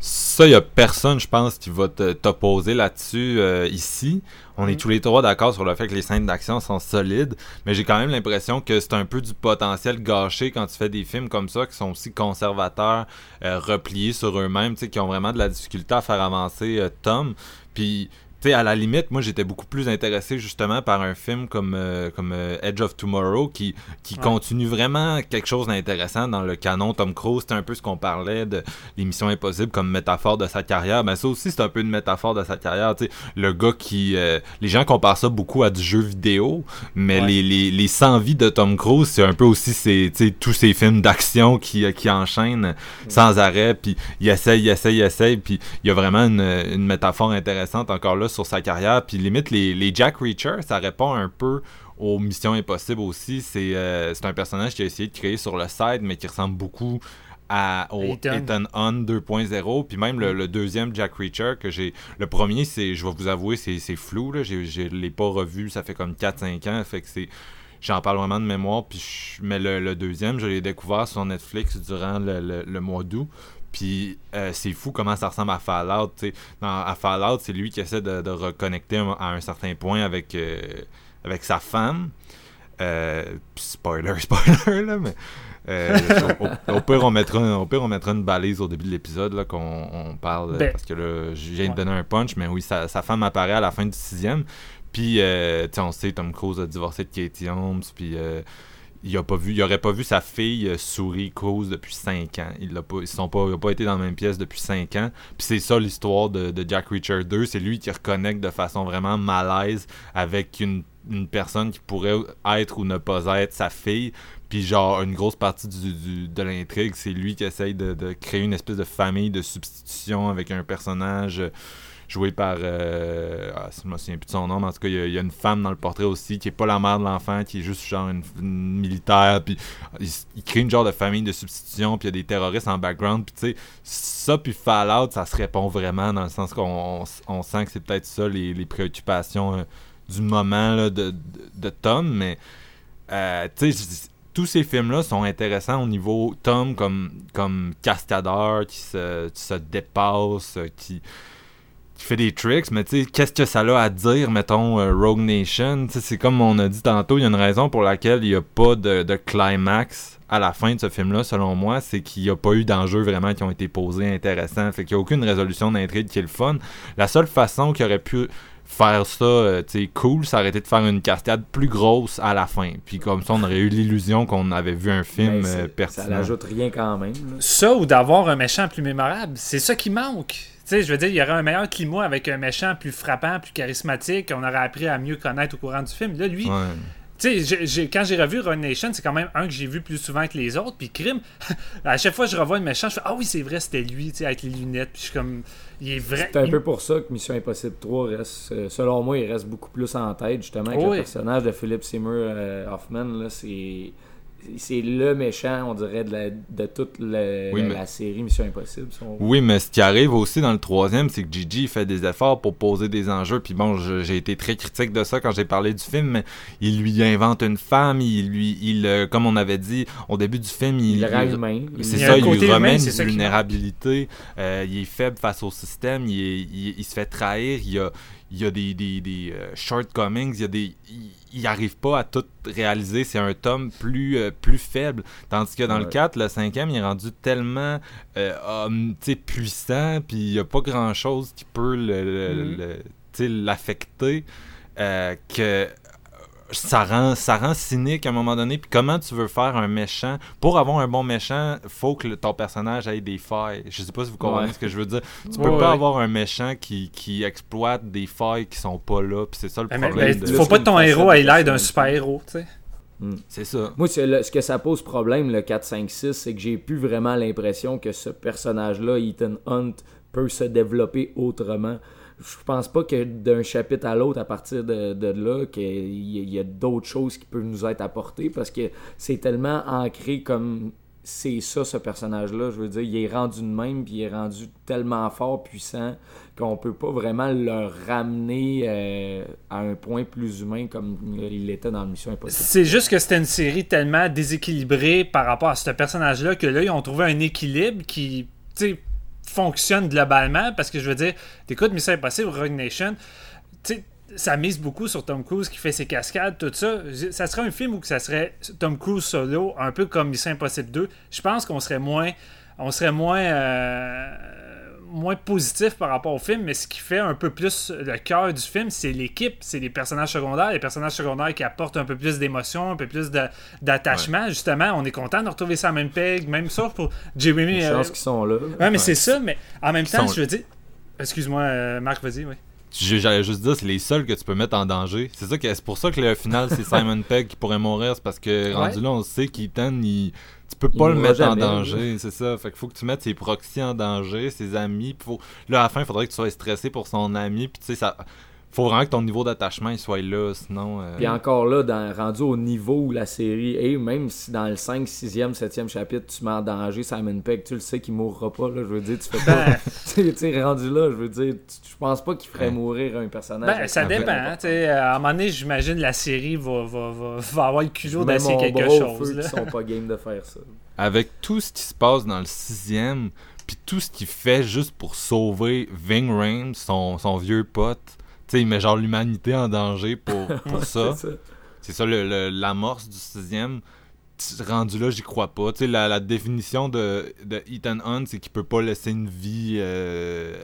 Ça, il a personne, je pense, qui va t'opposer là-dessus euh, ici. On est Mm. tous les trois d'accord sur le fait que les scènes d'action sont solides, mais j'ai quand même l'impression que c'est un peu du potentiel gâché quand tu fais des films comme ça qui sont aussi conservateurs, euh, repliés sur eux-mêmes, tu sais, qui ont vraiment de la difficulté à faire avancer euh, Tom. Puis, sais, à la limite, moi, j'étais beaucoup plus intéressé justement par un film comme, euh, comme euh, Edge of Tomorrow qui, qui Ouais. continue vraiment quelque chose d'intéressant dans le canon Tom Cruise. C'est un peu ce qu'on parlait de l'émission Impossible comme métaphore de sa carrière. Mais ça aussi, c'est un peu une métaphore de sa carrière. Tu sais, le gars qui... euh, les gens comparent ça beaucoup à du jeu vidéo, mais Ouais. les, les, les 100 vies de Tom Cruise, c'est un peu aussi sais, tous ces films d'action qui, qui enchaînent sans arrêt, puis il essaye, il essaye, il essaye, puis il y a vraiment une, une métaphore intéressante encore là sur sa carrière, puis limite les, les Jack Reacher, ça répond un peu aux Missions Impossibles aussi, c'est euh, un personnage qui a essayé de créer sur le site, mais qui ressemble beaucoup à, au Ethan. Hunt 2.0, puis même le, le deuxième Jack Reacher que j'ai... Le premier, c'est, je vais vous avouer, c'est flou, là, je l'ai pas revu, ça fait comme 4-5 ans, fait que c'est... J'en parle vraiment de mémoire, puis je- mais le, le deuxième, je l'ai découvert sur Netflix durant le- le mois d'août. Puis euh, c'est fou comment ça ressemble à Fallout. tu sais. Dans, à Fallout, c'est lui qui essaie de, de reconnecter à un certain point avec, euh, avec sa femme. Euh, puis spoiler, spoiler, là, mais. euh, au, au pire, on mettra, au pire, on mettra une balise au début de l'épisode là, qu'on on parle. Ben, parce que là, je viens de donner un punch, mais oui, sa, sa femme apparaît à la fin du sixième. Puis, euh, tu sais, on sait, Tom Cruise a divorcé de Katie Holmes. Puis, euh, il a pas vu, il aurait pas vu sa fille euh, souris Cruise depuis 5 ans. Il l'a pas, ils sont pas, pas été dans la même pièce depuis 5 ans. Puis c'est ça l'histoire de, de Jack Reacher 2. C'est lui qui reconnecte de façon vraiment malaise avec une, une personne qui pourrait être ou ne pas être sa fille. Puis genre, une grosse partie du- de l'intrigue, c'est lui qui essaye de, de créer une espèce de famille de substitution avec un personnage euh, joué par... Euh, ah, je me souviens plus de son nom, mais en tout cas, il y, a, une femme dans le portrait aussi, qui est pas la mère de l'enfant, qui est juste genre une, militaire, puis il, crée une genre de famille de substitution, puis il y a des terroristes en background, puis tu sais, ça puis Fallout, ça se répond vraiment dans le sens qu'on on, sent que c'est peut-être ça les, les préoccupations euh, du moment là, de, de, Tom, mais euh, tu sais, tous ces films-là sont intéressants au niveau Tom comme, comme cascadeur qui se, qui se dépasse, euh, qui, qui fait des tricks, mais tu sais, qu'est-ce que ça a à dire, mettons, euh, Rogue Nation? Tu sais, c'est comme on a dit tantôt, il y a une raison pour laquelle il n'y a pas de, de climax à la fin de ce film-là, selon moi, c'est qu'il n'y a pas eu d'enjeux vraiment qui ont été posés intéressants. Fait qu'il n'y a aucune résolution d'intrigue qui est le fun. La seule façon qu'il aurait pu faire ça, euh, tu sais, cool, ça aurait été de faire une cascade plus grosse à la fin. Puis comme ça, on aurait eu l'illusion qu'on avait vu un film euh, pertinent. Ça n'ajoute rien quand même. là. Ça ou d'avoir un méchant plus mémorable, c'est ça qui manque. Tu sais, je veux dire, il y aurait un meilleur climat avec un méchant plus frappant, plus charismatique, qu'on aurait appris à mieux connaître au courant du film. Là, lui, Ouais. tu sais, quand j'ai revu Run Nation, c'est quand même un que j'ai vu plus souvent que les autres. Puis Crime, à chaque fois que je revois le méchant, je fais Ah oui, c'est vrai, c'était lui, tu sais, avec les lunettes. Puis je suis comme, il est vrai. C'est un il- peu pour ça que Mission Impossible 3 reste, euh, selon moi, il reste beaucoup plus en tête, justement, avec Oui. le personnage de Philip Seymour euh, Hoffman. Là, c'est, c'est le méchant, on dirait, de, la- de toute la, Oui, mais- la série Mission Impossible. si on- Oui, mais ce qui arrive aussi dans le troisième, c'est que Gigi fait des efforts pour poser des enjeux. Puis bon, j'ai été très critique de ça quand j'ai parlé du film, mais il lui invente une femme, il lui, il, euh, comme on avait dit au début du film, il, Il rend il- humain. Il- C'est ça, il lui remet une vulnérabilité. euh, il est faible face au système, il, est- il- il se fait trahir, il y a, il y a des, des, des, euh, shortcomings, il y a des. Il, il arrive pas à tout réaliser, c'est un tome plus, euh, plus faible. Tandis que dans le Ouais. 4, le cinquième, il est rendu tellement euh, puissant, puis il y a pas grand chose qui peut le- le- Mhm. le- l'affecter. euh, que ça rend, ça rend cynique à un moment donné. Puis comment tu veux faire un méchant? Pour avoir un bon méchant, faut que le- ton personnage ait des failles. Je sais pas si vous comprenez Ouais. ce que je veux dire. Tu Ouais, peux pas ouais. avoir un méchant qui, qui exploite des failles qui sont pas là. Puis c'est ça le Mais, mais- problème. mais de- faut pas que ton héros ait l'air d'un facette. super-héros, tu sais. C'est ça. Moi, c'est le- ce que ça pose problème, le 4, 5, 6, c'est que j'ai plus vraiment l'impression que ce personnage-là, Ethan Hunt, peut se développer autrement. Je pense pas que d'un chapitre à l'autre, à partir de, là, qu'il y, a- d'autres choses qui peuvent nous être apportées parce que c'est tellement ancré comme c'est ça, ce personnage-là. Je veux dire, il est rendu de même, puis il est rendu tellement fort, puissant, qu'on peut pas vraiment le ramener euh, à un point plus humain comme il l'était dans Mission Impossible. C'est juste que c'était une série tellement déséquilibrée par rapport à ce personnage-là que là, ils ont trouvé un équilibre qui, sais, fonctionne globalement. Parce que je veux dire, t'écoutes Mission Impossible, Rogue Nation, tu ça mise beaucoup sur Tom Cruise qui fait ses cascades, tout ça. Ça serait un film où ça serait Tom Cruise solo, un peu comme Mission Impossible 2. Je pense qu'on serait moins, on serait moins, euh, moins positif par rapport au film, mais ce qui fait un peu plus le cœur du film, c'est l'équipe, c'est les personnages secondaires, les personnages secondaires qui apportent un peu plus d'émotion, un peu plus d'attachement. Justement, on est content de retrouver ça à même peg, même ça pour Jeremy. Une euh, qu'ils sont là. Ouais, mais c'est ça, mais en même temps, je veux dire. Excuse-moi, euh, Marc, vas-y, oui. J'allais juste dire, c'est les seuls que tu peux mettre en danger. C'est ça que c'est pour ça que le final c'est Simon Pegg qui pourrait mourir, c'est parce que rendu là on sait qu'Ethan il tu peux Il pas le mettre en danger, c'est ça. Fait qu'il faut que tu mettes ses proxys en danger, ses amis. Faut... Là à la fin, il faudrait que tu sois stressé pour son ami. Puis tu sais ça, faut vraiment que ton niveau d'attachement il soit là, sinon. euh, Puis encore là, dans, rendu au niveau où la série est, même si dans le 5, 6e, 7e chapitre, tu mets en danger Simon Pegg, tu le sais qu'il mourra pas, là, je veux dire, tu fais pas... Ben, tu sais, rendu là, je veux dire, tu- je pense pas qu'il ferait Ouais. mourir un personnage. ben, ça dépend. hein, tu sais, à un moment donné, j'imagine la série va, va, va, va avoir le culot d'essayer quelque chose. feu là. qu'ils sont pas game de faire ça. avec tout ce qui se passe dans le sixième, puis tout ce qu'il fait juste pour sauver Ving Rhames, son, son vieux pote. Sais, il met genre l'humanité en danger pour, pour ça. C'est ça. L'amorce du sixième. Rendu là, j'y crois pas. Tu sais, la, la définition de, de Ethan Hunt, c'est qu'il peut pas laisser une vie euh,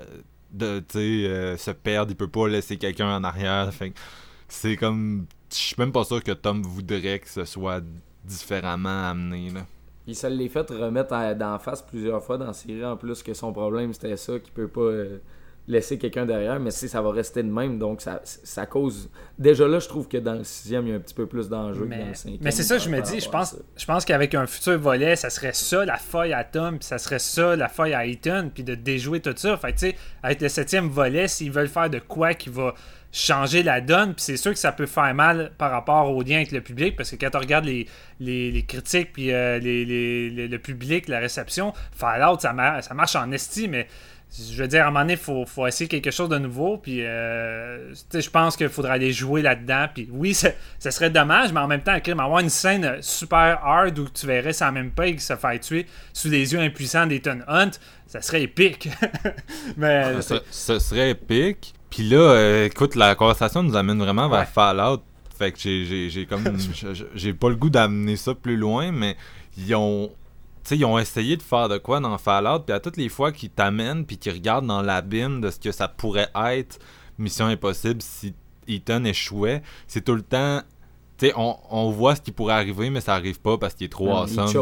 de, tu sais, euh, se perdre. Il peut pas laisser quelqu'un en arrière. Fait c'est comme... Je suis même pas sûr que Tom voudrait que ce soit différemment amené, là. Il se l'est fait remettre d'en face plusieurs fois dans la série, en plus que son problème c'était ça, qu'il peut pas euh, laisser quelqu'un derrière, mais si ça va rester de même, donc ça, ça cause... Déjà là, je trouve que dans le sixième, il y a un petit peu plus d'enjeu que dans Mais, le cinquième. mais c'est ça, je me dis, je pense, je pense qu'avec un futur volet, ça serait ça la feuille à Tom, puis ça serait ça la feuille à Ethan, puis de déjouer tout ça. Fait que, tu sais, avec le septième volet, s'ils veulent faire de quoi qui va changer la donne, puis c'est sûr que ça peut faire mal par rapport au lien avec le public, parce que quand on regarde les, les, les critiques, puis euh, les, le public, la réception, Fallout, ça, mar- ça marche en esti, mais je veux dire, à un moment donné, il faut, faut essayer quelque chose de nouveau. Puis, euh, je pense qu'il faudra aller jouer là-dedans. Puis, oui, ça, ça serait dommage, mais en même temps, avoir une scène super hard où tu verrais ça même pas se faire tuer sous les yeux impuissants d'Ethan Hunt, ça serait épique. mais, Ce, ce serait épique. Puis là, euh, écoute, la conversation nous amène vraiment vers Ouais. Fallout. Fait que j'ai- comme. j'ai pas le goût d'amener ça plus loin, mais ils ont sais, ils ont essayé de faire de quoi dans Fallout, puis à toutes les fois qu'ils t'amènent, puis qu'ils regardent dans l'abîme de ce que ça pourrait être Mission Impossible si Ethan échouait, c'est tout le temps on, on, voit ce qui pourrait arriver, mais ça arrive pas parce qu'il est trop awesome.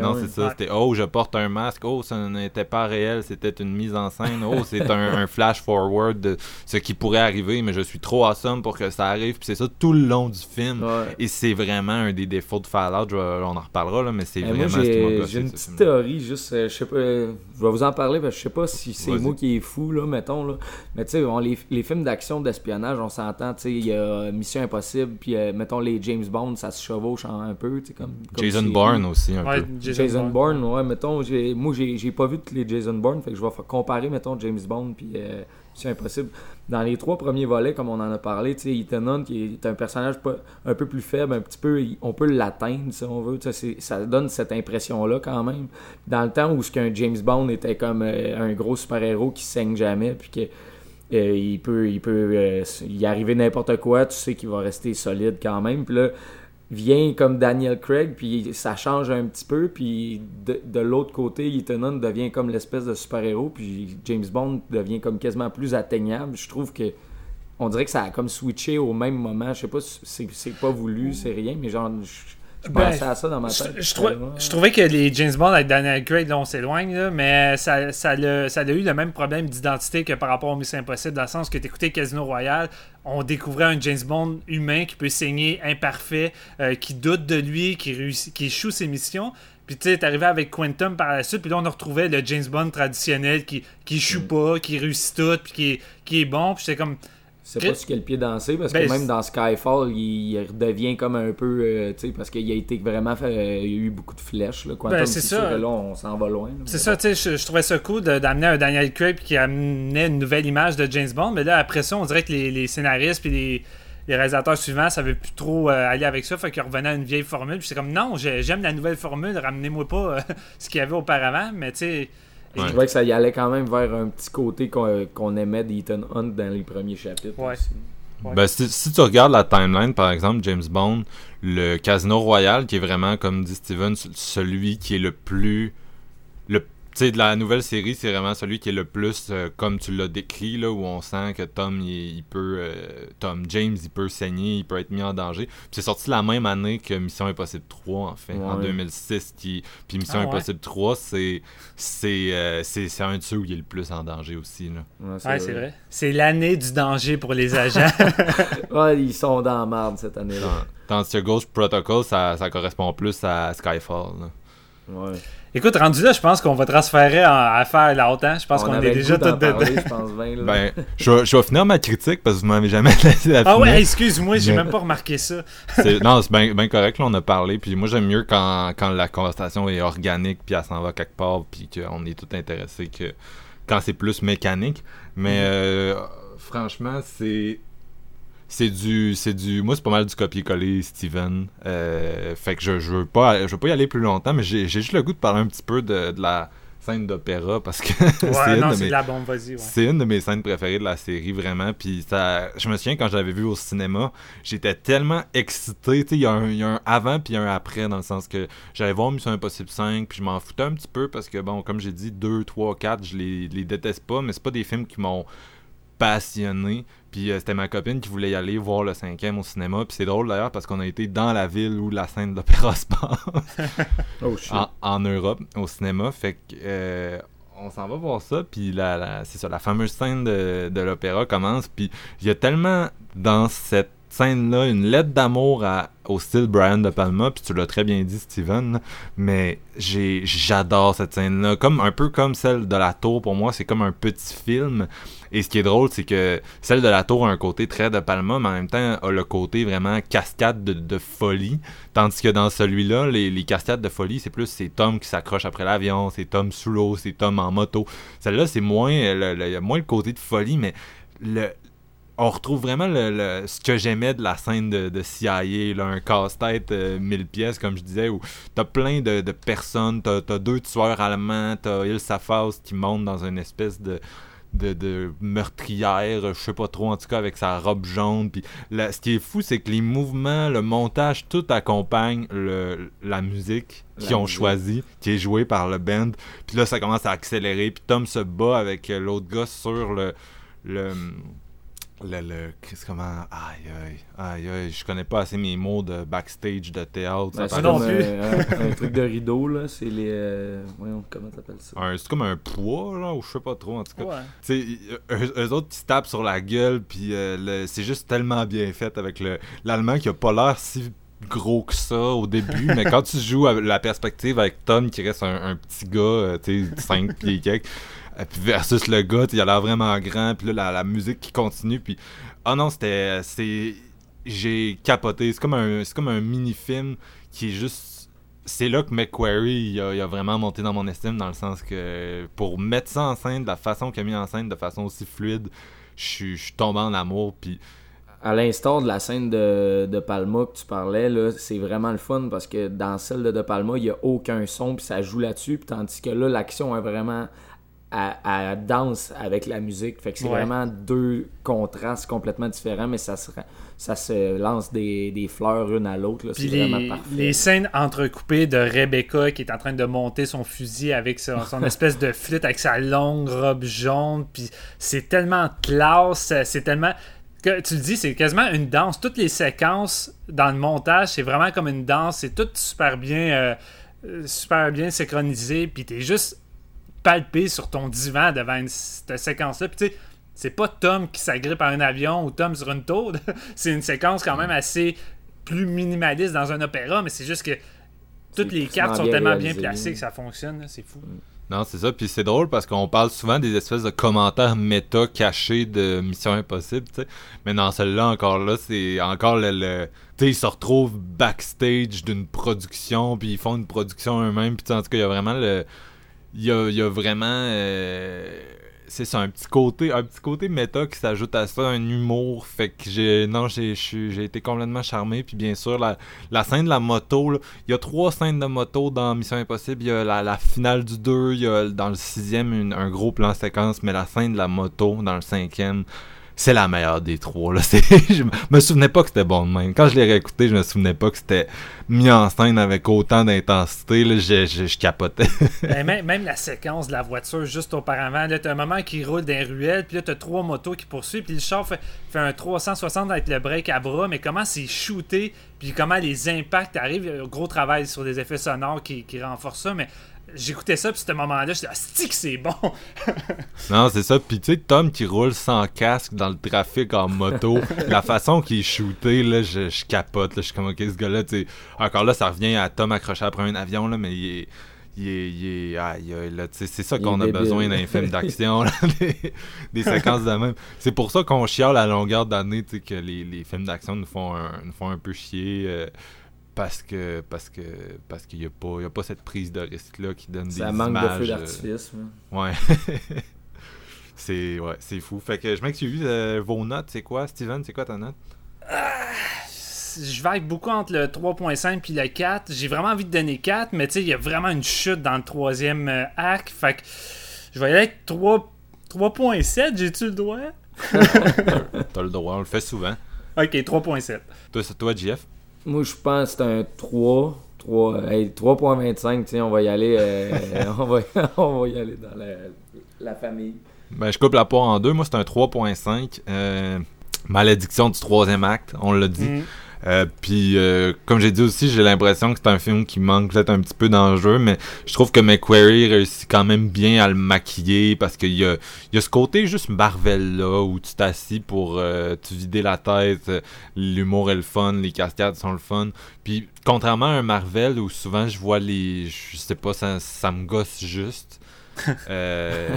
non, c'est ça. C'était oh, je porte un masque. Oh, ça n'était pas réel. C'était une mise en scène. Oh, c'est un, flash forward de ce qui pourrait arriver, mais je suis trop awesome pour que ça arrive. Puis c'est ça tout le long du film. Et c'est vraiment un des défauts de Fallout. on en reparlera, là, mais c'est vraiment ce qui J'ai une petite théorie, juste, euh, je sais pas, je vais vous en parler parce que je sais pas si c'est moi qui est fou, là, mettons. Là. Mais tu sais, les, les, films d'action, d'espionnage, on s'entend. Tu sais, il y a Mission Impossible, puis euh, mettons les James Bond, ça se chevauche un peu. Comme, comme Jason Bourne aussi, un peu. Jason, Bourne, ouais, mettons, moi j'ai pas vu tous les Jason Bourne, fait que je vais comparer, mettons, James Bond puis euh, c'est impossible. Dans les trois premiers volets, comme on en a parlé, tu sais, Ethan Hunt, qui est un personnage un peu plus faible, un petit peu, on peut l'atteindre si on veut. Ça donne cette impression-là quand même. Dans le temps où ce qu'un James Bond était comme euh, un gros super-héros qui saigne jamais, puis que euh, il peut, il peut euh, y arriver n'importe quoi, tu sais qu'il va rester solide quand même. Puis là, vient comme Daniel Craig, puis ça change un petit peu, puis de, l'autre côté, Ethan devient comme l'espèce de super-héros, puis James Bond devient comme quasiment plus atteignable. Je trouve que on dirait que ça a comme switché au même moment. Je sais pas, c'est pas voulu, c'est rien, mais genre, ben, à ça dans ma tête. Je, trouvais que les James Bond avec Daniel Craig, là, on s'éloigne, mais ça, ça, a, ça a eu le même problème d'identité que par rapport au Mission Impossible, dans le sens que tu écoutais Casino Royale, on découvrait un James Bond humain qui peut saigner imparfait, euh, qui doute de lui, qui, réussit, qui échoue ses missions. Puis tu sais, arrivé avec Quantum par la suite, puis là on retrouvait le James Bond traditionnel qui, qui échoue mm. pas, qui réussit tout, puis qui est, qui est bon. Puis c'était comme c'est pas sur quel pied danser parce que ben, même dans Skyfall, il, redevient comme un peu. Euh, tu sais, parce qu'il a été vraiment. Fait, il y a eu beaucoup de flèches. Là. ben, c'est ça. là, on s'en va loin. C'est ça, tu sais, je, trouvais ça cool d'amener un Daniel Craig qui amenait une nouvelle image de James Bond. Mais là, après ça, on dirait que les, scénaristes et les, réalisateurs suivants savaient plus trop euh, aller avec ça. Fait qu'ils revenaient à une vieille formule. Puis c'est comme, non, j'aime la nouvelle formule, ramenez-moi pas euh, ce qu'il y avait auparavant. Mais tu sais je trouvais que ça y allait quand même vers un petit côté qu'on aimait d'Ethan Hunt dans les premiers chapitres. Ouais. Ben, si, tu regardes la timeline, par exemple, James Bond, le Casino Royal, qui est vraiment, comme dit Steven, celui qui est le plus sais, de la nouvelle série, c'est vraiment celui qui est le plus euh, comme tu l'as décrit, là, où on sent que Tom, il, peut. Euh, Tom James, il peut saigner, il peut être mis en danger. Puis c'est sorti la même année que Mission Impossible 3, en fait, en 2006. Qui, puis Mission ah Impossible 3, c'est euh, c'est c'est un de ceux où il est le plus en danger aussi. Là. Ouais, c'est vrai. C'est l'année du danger pour les agents. ouais, ils sont dans la merde cette année-là. Tandis que Ghost Protocol, ça, ça correspond plus à Skyfall. Là. Ouais. Écoute, rendu là, je pense qu'on va transférer à faire longtemps. Je pense qu'on est déjà tout dedans. Je pense Ben, je, je, vais finir ma critique parce que vous m'avez jamais laissé la Ah ouais, excuse-moi, j'ai même pas remarqué ça. non, c'est bien correct, là, on a parlé. Puis moi, j'aime mieux quand, quand la conversation est organique, puis elle s'en va quelque part, puis qu'on est tout intéressé que quand c'est plus mécanique. Mais mm. euh, franchement, c'est c'est du c'est du moi c'est pas mal du copier-coller Steven euh, fait que je, je veux pas je veux pas y aller plus longtemps mais j'ai juste le goût de parler un petit peu de, la scène d'opéra parce que c'est une, de ouais. c'est une de mes scènes préférées de la série vraiment puis ça je me souviens quand je l'avais vu au cinéma j'étais tellement excité il y, a un avant puis un après dans le sens que j'allais voir Mission Impossible 5 puis je m'en foutais un petit peu parce que bon comme j'ai dit 2, 3, 4 je les, les déteste pas mais c'est pas des films qui m'ont passionné. Puis euh, c'était ma copine qui voulait y aller voir le cinquième au cinéma. Puis c'est drôle d'ailleurs parce qu'on a été dans la ville où la scène d'opéra se passe. oh, en, en, Europe, au cinéma. Fait que euh, on s'en va voir ça. Puis la, c'est ça, la fameuse scène de, de l'opéra commence. Puis il y a tellement dans cette scène-là une lettre d'amour au style Brian De Palma, puis tu l'as très bien dit, Steven, mais j'ai, j'adore cette scène-là. Comme, un peu comme celle de la tour, pour moi, c'est comme un petit film. Et ce qui est drôle, c'est que celle de la tour a un côté très De Palma, mais en même temps a le côté vraiment cascade de, folie. Tandis que dans celui-là, les, cascades de folie, c'est plus c'est Tom qui s'accroche après l'avion, c'est Tom sous l'eau, c'est Tom en moto. Celle-là, c'est moins, le, moins le côté de folie, mais le, on retrouve vraiment ce que j'aimais de la scène de, CIA, là, un casse-tête 1000 euh, pièces, comme je disais, où t'as plein de, personnes, t'as as deux tueurs allemands, t'as Il Safas qui monte dans une espèce de de, de meurtrière, je sais pas trop, en tout cas avec sa robe jaune. Puis ce qui est fou, c'est que les mouvements, le montage, tout accompagne le, la musique qu'ils ont choisie, qui est jouée par le band. Puis là, ça commence à accélérer. Puis Tom se bat avec l'autre gars sur le. le le, le qu'est-ce comment aïe aïe aïe aïe je connais pas assez mes mots de backstage de théâtre Ben, ça non plus. euh, un, un truc de rideau, là. C'est les. euh, Voyons, comment t'appelles ça? c'est comme un poids là ou je sais pas trop en tout cas Ouais. Tu sais, eux, eux autres, ils se tapent sur la gueule, puis euh, c'est juste tellement bien fait avec le l'allemand qui a pas l'air si gros que ça au début, mais quand tu joues avec la perspective avec Tom qui reste un, un petit gars, euh, tu sais, 5 pieds et quelques, versus le gars, il a l'air vraiment grand, puis là, la, musique qui continue, puis ah non, c'était, c'est, j'ai capoté, c'est comme un, comme un mini-film qui est juste c'est là que McQuarrie il a, vraiment monté dans mon estime dans le sens que pour mettre ça en scène de la façon qu'il a mis en scène de façon aussi fluide je suis tombé en amour puis À l'instar de la scène de, de Palma que tu parlais, c'est vraiment le fun parce que dans celle de De Palma, il n'y a aucun son, puis ça joue là-dessus, tandis que là, l'action est vraiment à, à danse avec la musique. Fait que c'est Ouais. vraiment deux contrastes complètement différents, mais ça se, ça se lance des, des fleurs une à l'autre. C'est vraiment les, parfait. les scènes entrecoupées de Rebecca qui est en train de monter son fusil avec son, son espèce de flûte avec sa longue robe jaune. Puis c'est tellement classe, c'est tellement. Que, tu le dis, c'est quasiment une danse. Toutes les séquences dans le montage, c'est vraiment comme une danse. C'est tout super bien, euh, euh, super bien synchronisé. Puis t'es juste palpé sur ton divan devant une- cette séquence-là. Puis tu sais, c'est pas Tom qui s'agrippe à un avion ou Tom sur une tour. c'est une séquence quand même assez plus minimaliste dans un opéra, mais c'est juste que toutes les cartes sont bien tellement réalisé. bien placées que ça fonctionne. C'est fou. non c'est ça puis c'est drôle parce qu'on parle souvent des espèces de commentaires méta cachés de Mission Impossible tu sais mais dans celle-là encore là c'est encore le, le- tu sais ils se retrouvent backstage d'une production puis ils font une production eux-mêmes puis tu sais, en tout cas il y a vraiment le il y a, y a vraiment euh, c'est ça un petit côté un petit côté méta qui s'ajoute à ça un humour. Fait que j'ai non j'ai j'ai été complètement charmé. Puis bien sûr la, la scène de la moto il y a trois scènes de moto dans Mission Impossible. Il y a la, la finale du 2 il y a dans le sixième une- un gros plan séquence mais la scène de la moto dans le cinquième c'est la meilleure des trois. Là. Je me souvenais pas que c'était bon de même. Quand je l'ai réécouté, je me souvenais pas que c'était mis en scène avec autant d'intensité. Je, je, je capotais. Ben, même, même la séquence de la voiture juste auparavant, là, t'as un moment qui roule dans les ruelles, puis là, t'as trois motos qui poursuivent, puis le char fait, un 360 avec le break à bras, mais comment c'est shooté, puis comment les impacts arrivent. Gros travail sur des effets sonores qui, qui renforcent ça, mais j'écoutais ça, puis ce moment-là, j'étais ah, que c'est bon. non, c'est ça. Puis tu sais, Tom qui roule sans casque dans le trafic en moto, la façon qu'il est shooté, là, je, je capote. Là. Je suis comme, ok, ce gars-là, tu sais. Encore là, ça revient à Tom accroché après un avion, là, mais il est. Il est, il est- aïe, aïe, là, c'est ça qu'on a débile. besoin d'un film d'action, des, des séquences de même. C'est pour ça qu'on chiale à longueur d'année, tu sais, que les, les films d'action nous font un, nous font un peu chier. euh, parce que parce que parce qu'il n'y a pas il y a pas cette prise de risque là qui donne Ça des manque images de feu euh, d'artifice. Ouais. c'est ouais, c'est fou. Fait que je m'excuse, euh, vos notes, c'est quoi, Steven, c'est quoi ta note? je vague beaucoup entre le 3.5 puis le 4. J'ai vraiment envie de donner 4, mais tu sais, il y a vraiment une chute dans le troisième euh, acte. Fait que je vais y aller avec 3 3.7, j'ai-tu le droit? T'as le droit, on le fait souvent. Ok, 3.7. Toi, c'est toi, JF? Moi, je pense que c'est un 3. 3 hey, 3.25, tiens, on va y aller. euh, on, va, on va y aller dans la, la famille. Ben, je coupe la part en deux. Moi, c'est un 3.5. Euh, malédiction du troisième acte, on l'a dit. Mm. Euh, puis, euh, comme j'ai dit aussi, j'ai l'impression que c'est un film qui manque peut-être un petit peu d'enjeu, mais je trouve que McQuarrie réussit quand même bien à le maquiller parce qu'il y a, y a ce côté juste Marvel là où tu t'assis pour euh, te vider la tête, euh, l'humour est le fun, les cascades sont le fun. Puis, contrairement à un Marvel où souvent je vois les. Je sais pas, ça, ça me gosse juste. Euh,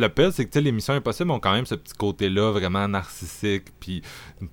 le pire, c'est que missions impossibles ont quand même ce petit côté-là vraiment narcissique. Puis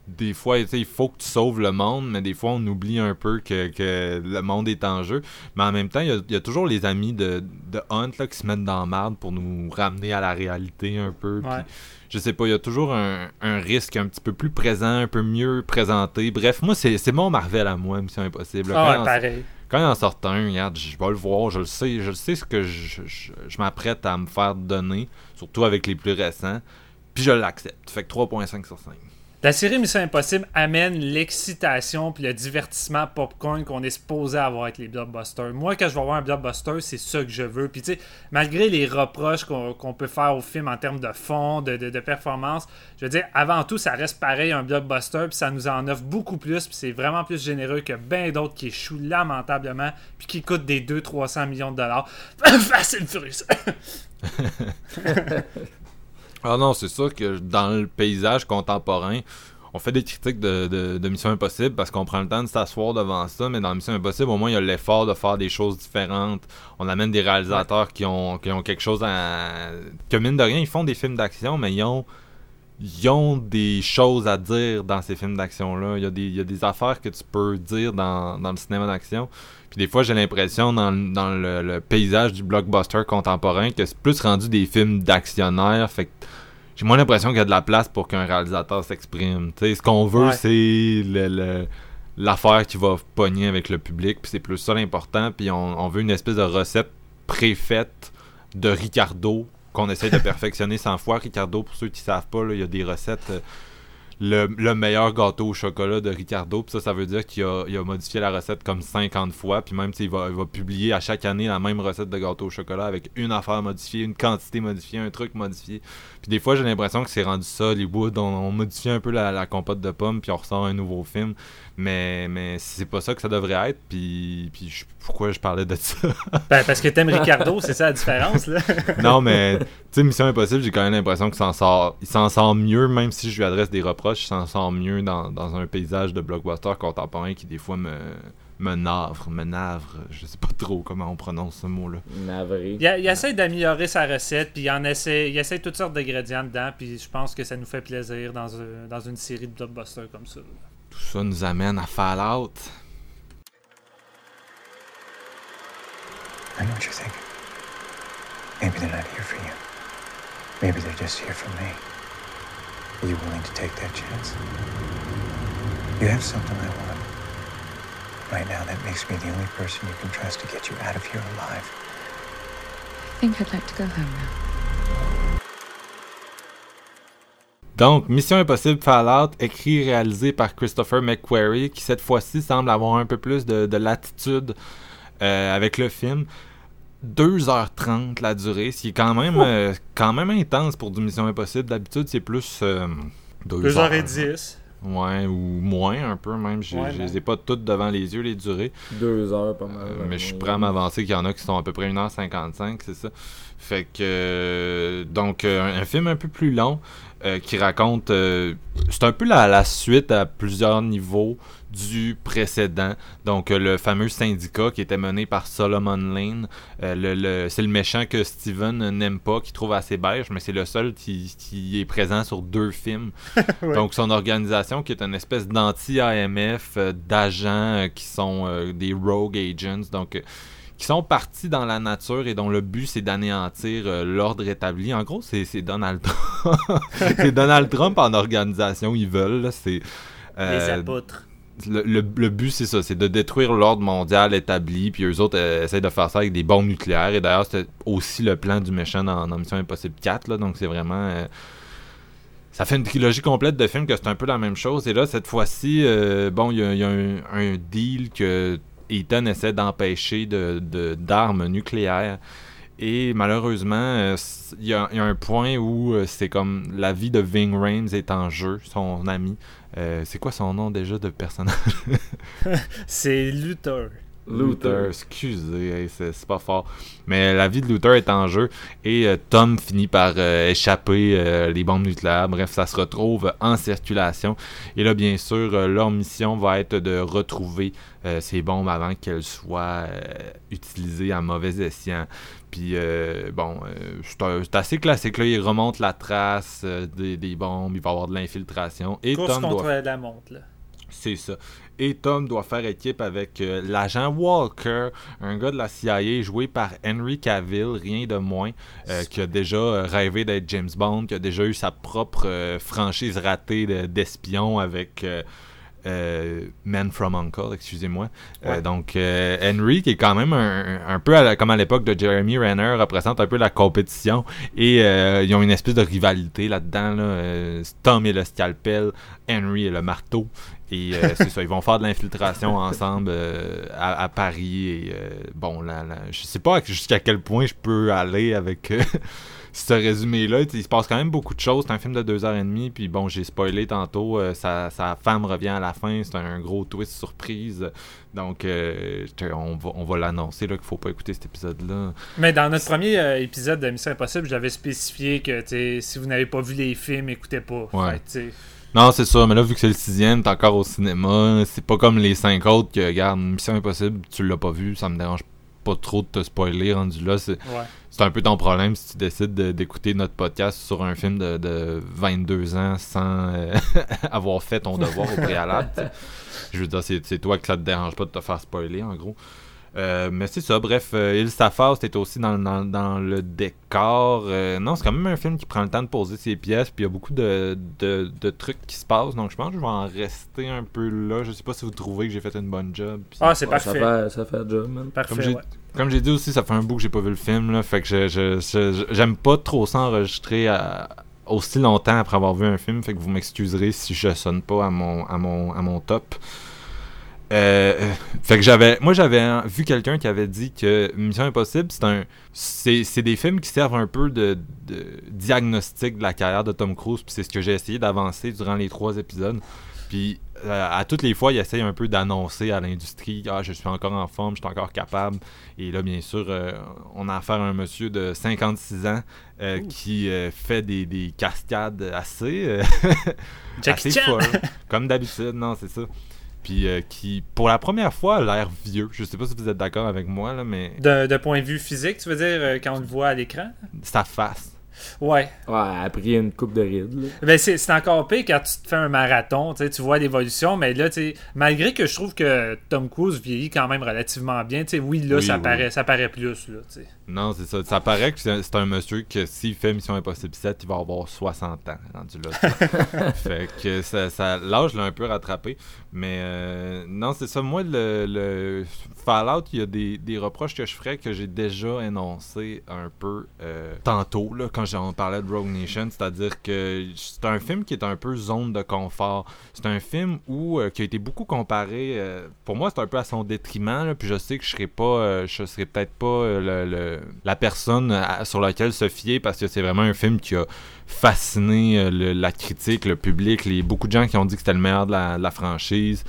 des fois, il faut que tu sauves le monde, mais des fois, on oublie un peu que, que le monde est en jeu. Mais en même temps, il y a, il y a toujours les amis de, de Hunt là, qui se mettent dans la marde pour nous ramener à la réalité un peu. Puis Ouais. je sais pas, il y a toujours un, un risque un petit peu plus présent, un peu mieux présenté. Bref, moi, c'est mon Marvel à moi, Mission Impossible. Ah Quand ouais, pareil. quand il en sort un, regarde, je vais le voir, je le sais, je le sais ce que je, je, je m'apprête à me faire donner, surtout avec les plus récents, puis je l'accepte. Fait que 3.5 sur 5. La série Mission Impossible amène l'excitation puis le divertissement popcorn qu'on est supposé avoir avec les blockbusters. Moi, quand je vais voir un blockbuster, c'est ça que je veux. Puis, tu sais, malgré les reproches qu'on peut faire au film en termes de fond, de, performance, je veux dire, avant tout, ça reste pareil un blockbuster, puis ça nous en offre beaucoup plus, puis c'est vraiment plus généreux que bien d'autres qui échouent lamentablement, puis qui coûtent des 200-300 millions de dollars. Facile Furious! Ah non, c'est sûr que dans le paysage contemporain, on fait des critiques de, de, Mission Impossible parce qu'on prend le temps de s'asseoir devant ça, mais dans Mission Impossible, au moins, il y a l'effort de faire des choses différentes. On amène des réalisateurs qui, ont, qui ont quelque chose à. que mine de rien, ils font des films d'action, mais ils ont ils ont des choses à dire dans ces films d'action-là. Il, il, y a des affaires que tu peux dire dans, dans le cinéma d'action. Puis des fois, j'ai l'impression dans, dans le, paysage du blockbuster contemporain que c'est plus rendu des films d'actionnaires. Fait que j'ai moins l'impression qu'il y a de la place pour qu'un réalisateur s'exprime. ce qu'on veut, c'est le, l'affaire qui va pogner avec le public. Puis c'est plus ça l'important. Puis on, on veut une espèce de recette préfaite de Ricardo qu'on essaie de perfectionner 100 fois. Ricardo, pour ceux qui savent pas, il y a des recettes. Le, meilleur gâteau au chocolat de Ricardo. Puis ça, ça veut dire qu'il a, a, modifié la recette comme 50 fois. Puis même, il va, il va publier à chaque année la même recette de gâteau au chocolat avec une affaire modifiée, une quantité modifiée, un truc modifié. Puis des fois, j'ai l'impression que c'est rendu ça, Hollywood. On, on modifie un peu la, la compote de pommes, puis on ressort un nouveau film. Mais, mais c'est pas ça que ça devrait être. Puis, puis pourquoi je parlais de ça? Ben, Parce que t'aimes Ricardo, c'est ça la différence. là. non, mais tu sais, Mission Impossible, j'ai quand même l'impression qu'il s'en sort, il s'en sort mieux, même si je lui adresse des reproches, il s'en sort mieux dans, dans, un paysage de blockbuster contemporain qui, des fois, me, me navre, me navre, je sais pas trop comment on prononce ce mot-là. Navré. Il, il, essaie d'améliorer sa recette, puis il, en essaie, il essaie toutes sortes d'ingrédients dedans, puis je pense que ça nous fait plaisir dans, dans une série de blockbusters comme ça. Tout ça nous amène à Fallout. I know what you're thinking. Maybe they're not here for you. Maybe they're just here for me. Are you willing to take that chance? You have something I want. Right now, that makes me the only person you can trust to get you out of here alive. I think I'd like to go home now. Donc, Mission Impossible Fallout, écrit et réalisé par Christopher McQuarrie, qui cette fois-ci semble avoir un peu plus de, latitude euh, avec le film. 2h30 la durée, ce qui est quand même, euh, quand même intense pour du Mission Impossible. D'habitude, c'est plus... 2h10. Euh, ouais, ou moins un peu même. Je ne les ai pas toutes devant les yeux, les durées. 2 heures, pas mal. mais je suis prêt à m'avancer qu'il y en a qui sont à peu près 1h55, c'est ça. Fait que... donc, un, film un peu plus long. Euh, qui raconte. Euh, c'est un peu la, suite à plusieurs niveaux du précédent. Donc, euh, le fameux syndicat qui était mené par Solomon Lane. le, c'est le méchant que Steven n'aime pas, qui trouve assez beige, mais c'est le seul qui, qui, est présent sur deux films. Donc, son organisation qui est une espèce d'anti-AMF d'agents qui sont des rogue agents. Donc, qui sont partis dans la nature et dont le but c'est d'anéantir euh, l'ordre établi. En gros, c'est Donald Trump. c'est Donald Trump en organisation, ils veulent. C'est euh, les apôtres. Le, but, c'est ça, c'est de détruire l'ordre mondial établi, puis eux autres euh, essayent de faire ça avec des bombes nucléaires. Et d'ailleurs, c'était aussi le plan du méchant dans, Mission Impossible 4, là, donc c'est vraiment... ça fait une trilogie complète de films que c'est un peu la même chose. Et là, cette fois-ci, bon, il y a, un, deal que Ethan essaie d'empêcher de, d'armes nucléaires. Et malheureusement, euh, il y, a un point où euh, c'est comme la vie de Ving Rhames est en jeu, son ami. Euh, c'est quoi son nom déjà de personnage? C'est Luther. Luther, excusez, c'est pas fort. Mais la vie de Luther est en jeu et euh, Tom finit par euh, échapper euh, les bombes nucléaires. Bref, ça se retrouve en circulation. Et là, bien sûr, leur mission va être de retrouver ces bombes avant qu'elles soient utilisées à mauvais escient. Puis, bon, c'est assez classique. Là, il remonte la trace des, bombes, il va y avoir de l'infiltration. Et Tom doit... la montre, là. C'est ça. Et Tom doit faire équipe avec euh, l'agent Walker, un gars de la CIA joué par Henry Cavill, rien de moins, euh, qui a déjà euh, rêvé d'être James Bond, qui a déjà eu sa propre franchise ratée d'espion avec euh, Man from Uncle, excusez-moi. Euh, donc, euh, Henry, qui est quand même un, un peu à la- comme à l'époque de Jeremy Renner, représente un peu la compétition. Et ils ont une espèce de rivalité là-dedans. Là. Tom est le scalpel, Henry est le marteau. Et c'est ça, ils vont faire de l'infiltration ensemble à, à Paris. Et bon, là, là, je sais pas jusqu'à quel point je peux aller avec ce résumé-là. Il se passe quand même beaucoup de choses. C'est un film de deux heures et demie. Puis bon, j'ai spoilé tantôt. euh, sa, sa femme revient à la fin. C'est un gros twist surprise. Donc, euh, on va, on va l'annoncer qu'il faut pas écouter cet épisode-là. Mais dans notre premier euh, épisode de Mission Impossible, j'avais spécifié que si vous n'avez pas vu les films, écoutez pas. Ouais. Fait Non, c'est ça, mais là, vu que c'est le sixième, t'es encore au cinéma. C'est pas comme les cinq autres que, regarde, Mission Impossible, tu l'as pas vu, ça me dérange pas trop de te spoiler rendu là. C'est ouais. un peu ton problème si tu décides de- d'écouter notre podcast sur un film de, de 22 ans sans euh, avoir fait ton devoir au préalable. Je veux dire, c'est c'est toi que ça te dérange pas de te faire spoiler, en gros. Euh, mais c'est ça, bref, euh, Il Safar, c'était aussi dans, dans, dans le décor. Euh, non, c'est quand même un film qui prend le temps de poser ses pièces, puis il y a beaucoup de, de, de trucs qui se passent, donc je pense que je vais en rester un peu là. Je sais pas si vous trouvez que j'ai fait une bonne job. Ah, c'est Ouais, ça, parfait. fait, ça fait le job, man. Parfait, Comme j'ai ouais. Comme j'ai dit aussi, ça fait un bout que j'ai pas vu le film, fait que je, je- j'aime pas trop ça enregistrer à- aussi longtemps après avoir vu un film, fait que vous m'excuserez si je sonne pas à mon, à mon, à mon top. Euh, euh, fait que j'avais, moi j'avais vu quelqu'un qui avait dit que Mission Impossible, c'est un, c'est des films qui servent un peu de, de diagnostic de la carrière de Tom Cruise, puis c'est ce que j'ai essayé d'avancer durant les trois épisodes. Puis euh, à toutes les fois, il essaye un peu d'annoncer à l'industrie Ah, je suis encore en forme, je suis encore capable. Et là, bien sûr, euh, on a affaire à un monsieur de 56 ans euh, qui euh, fait des, des cascades assez, assez folles. Comme d'habitude, non, c'est ça. Puis qui, pour la première fois, a l'air vieux. Je sais pas si vous êtes d'accord avec moi, là, mais De, de point de vue physique, tu veux dire, quand on le voit à l'écran? sa face. Ouais. Ouais, après une coupe de rides. Ben c'est, encore pire quand tu te fais un marathon, tu vois l'évolution, mais là, malgré que je trouve que Tom Cruise vieillit quand même relativement bien, oui, là, Oui, ça, oui. Paraît, ça paraît plus, là. Non, c'est ça. Ça paraît que c'est un monsieur que s'il fait Mission Impossible 7, il va avoir 60 ans rendu là. fait que ça, ça- l'âge l'a un peu rattrapé. Mais euh, non, c'est ça. Moi, le, le Fallout, il y a des, des reproches que je ferais que j'ai déjà énoncé un peu euh, tantôt, là, quand j'en parlais de Rogue Nation. C'est-à-dire que c'est un film qui est un peu zone de confort. C'est un film où, euh, qui a été beaucoup comparé. euh, pour moi, c'est un peu à son détriment. là, puis je sais que je serais pas, je serais peut-être pas le, le- la personne sur laquelle se fier parce que c'est vraiment un film qui a fasciné euh, la critique, le public, les beaucoup de gens qui ont dit que c'était le meilleur de la, la franchise.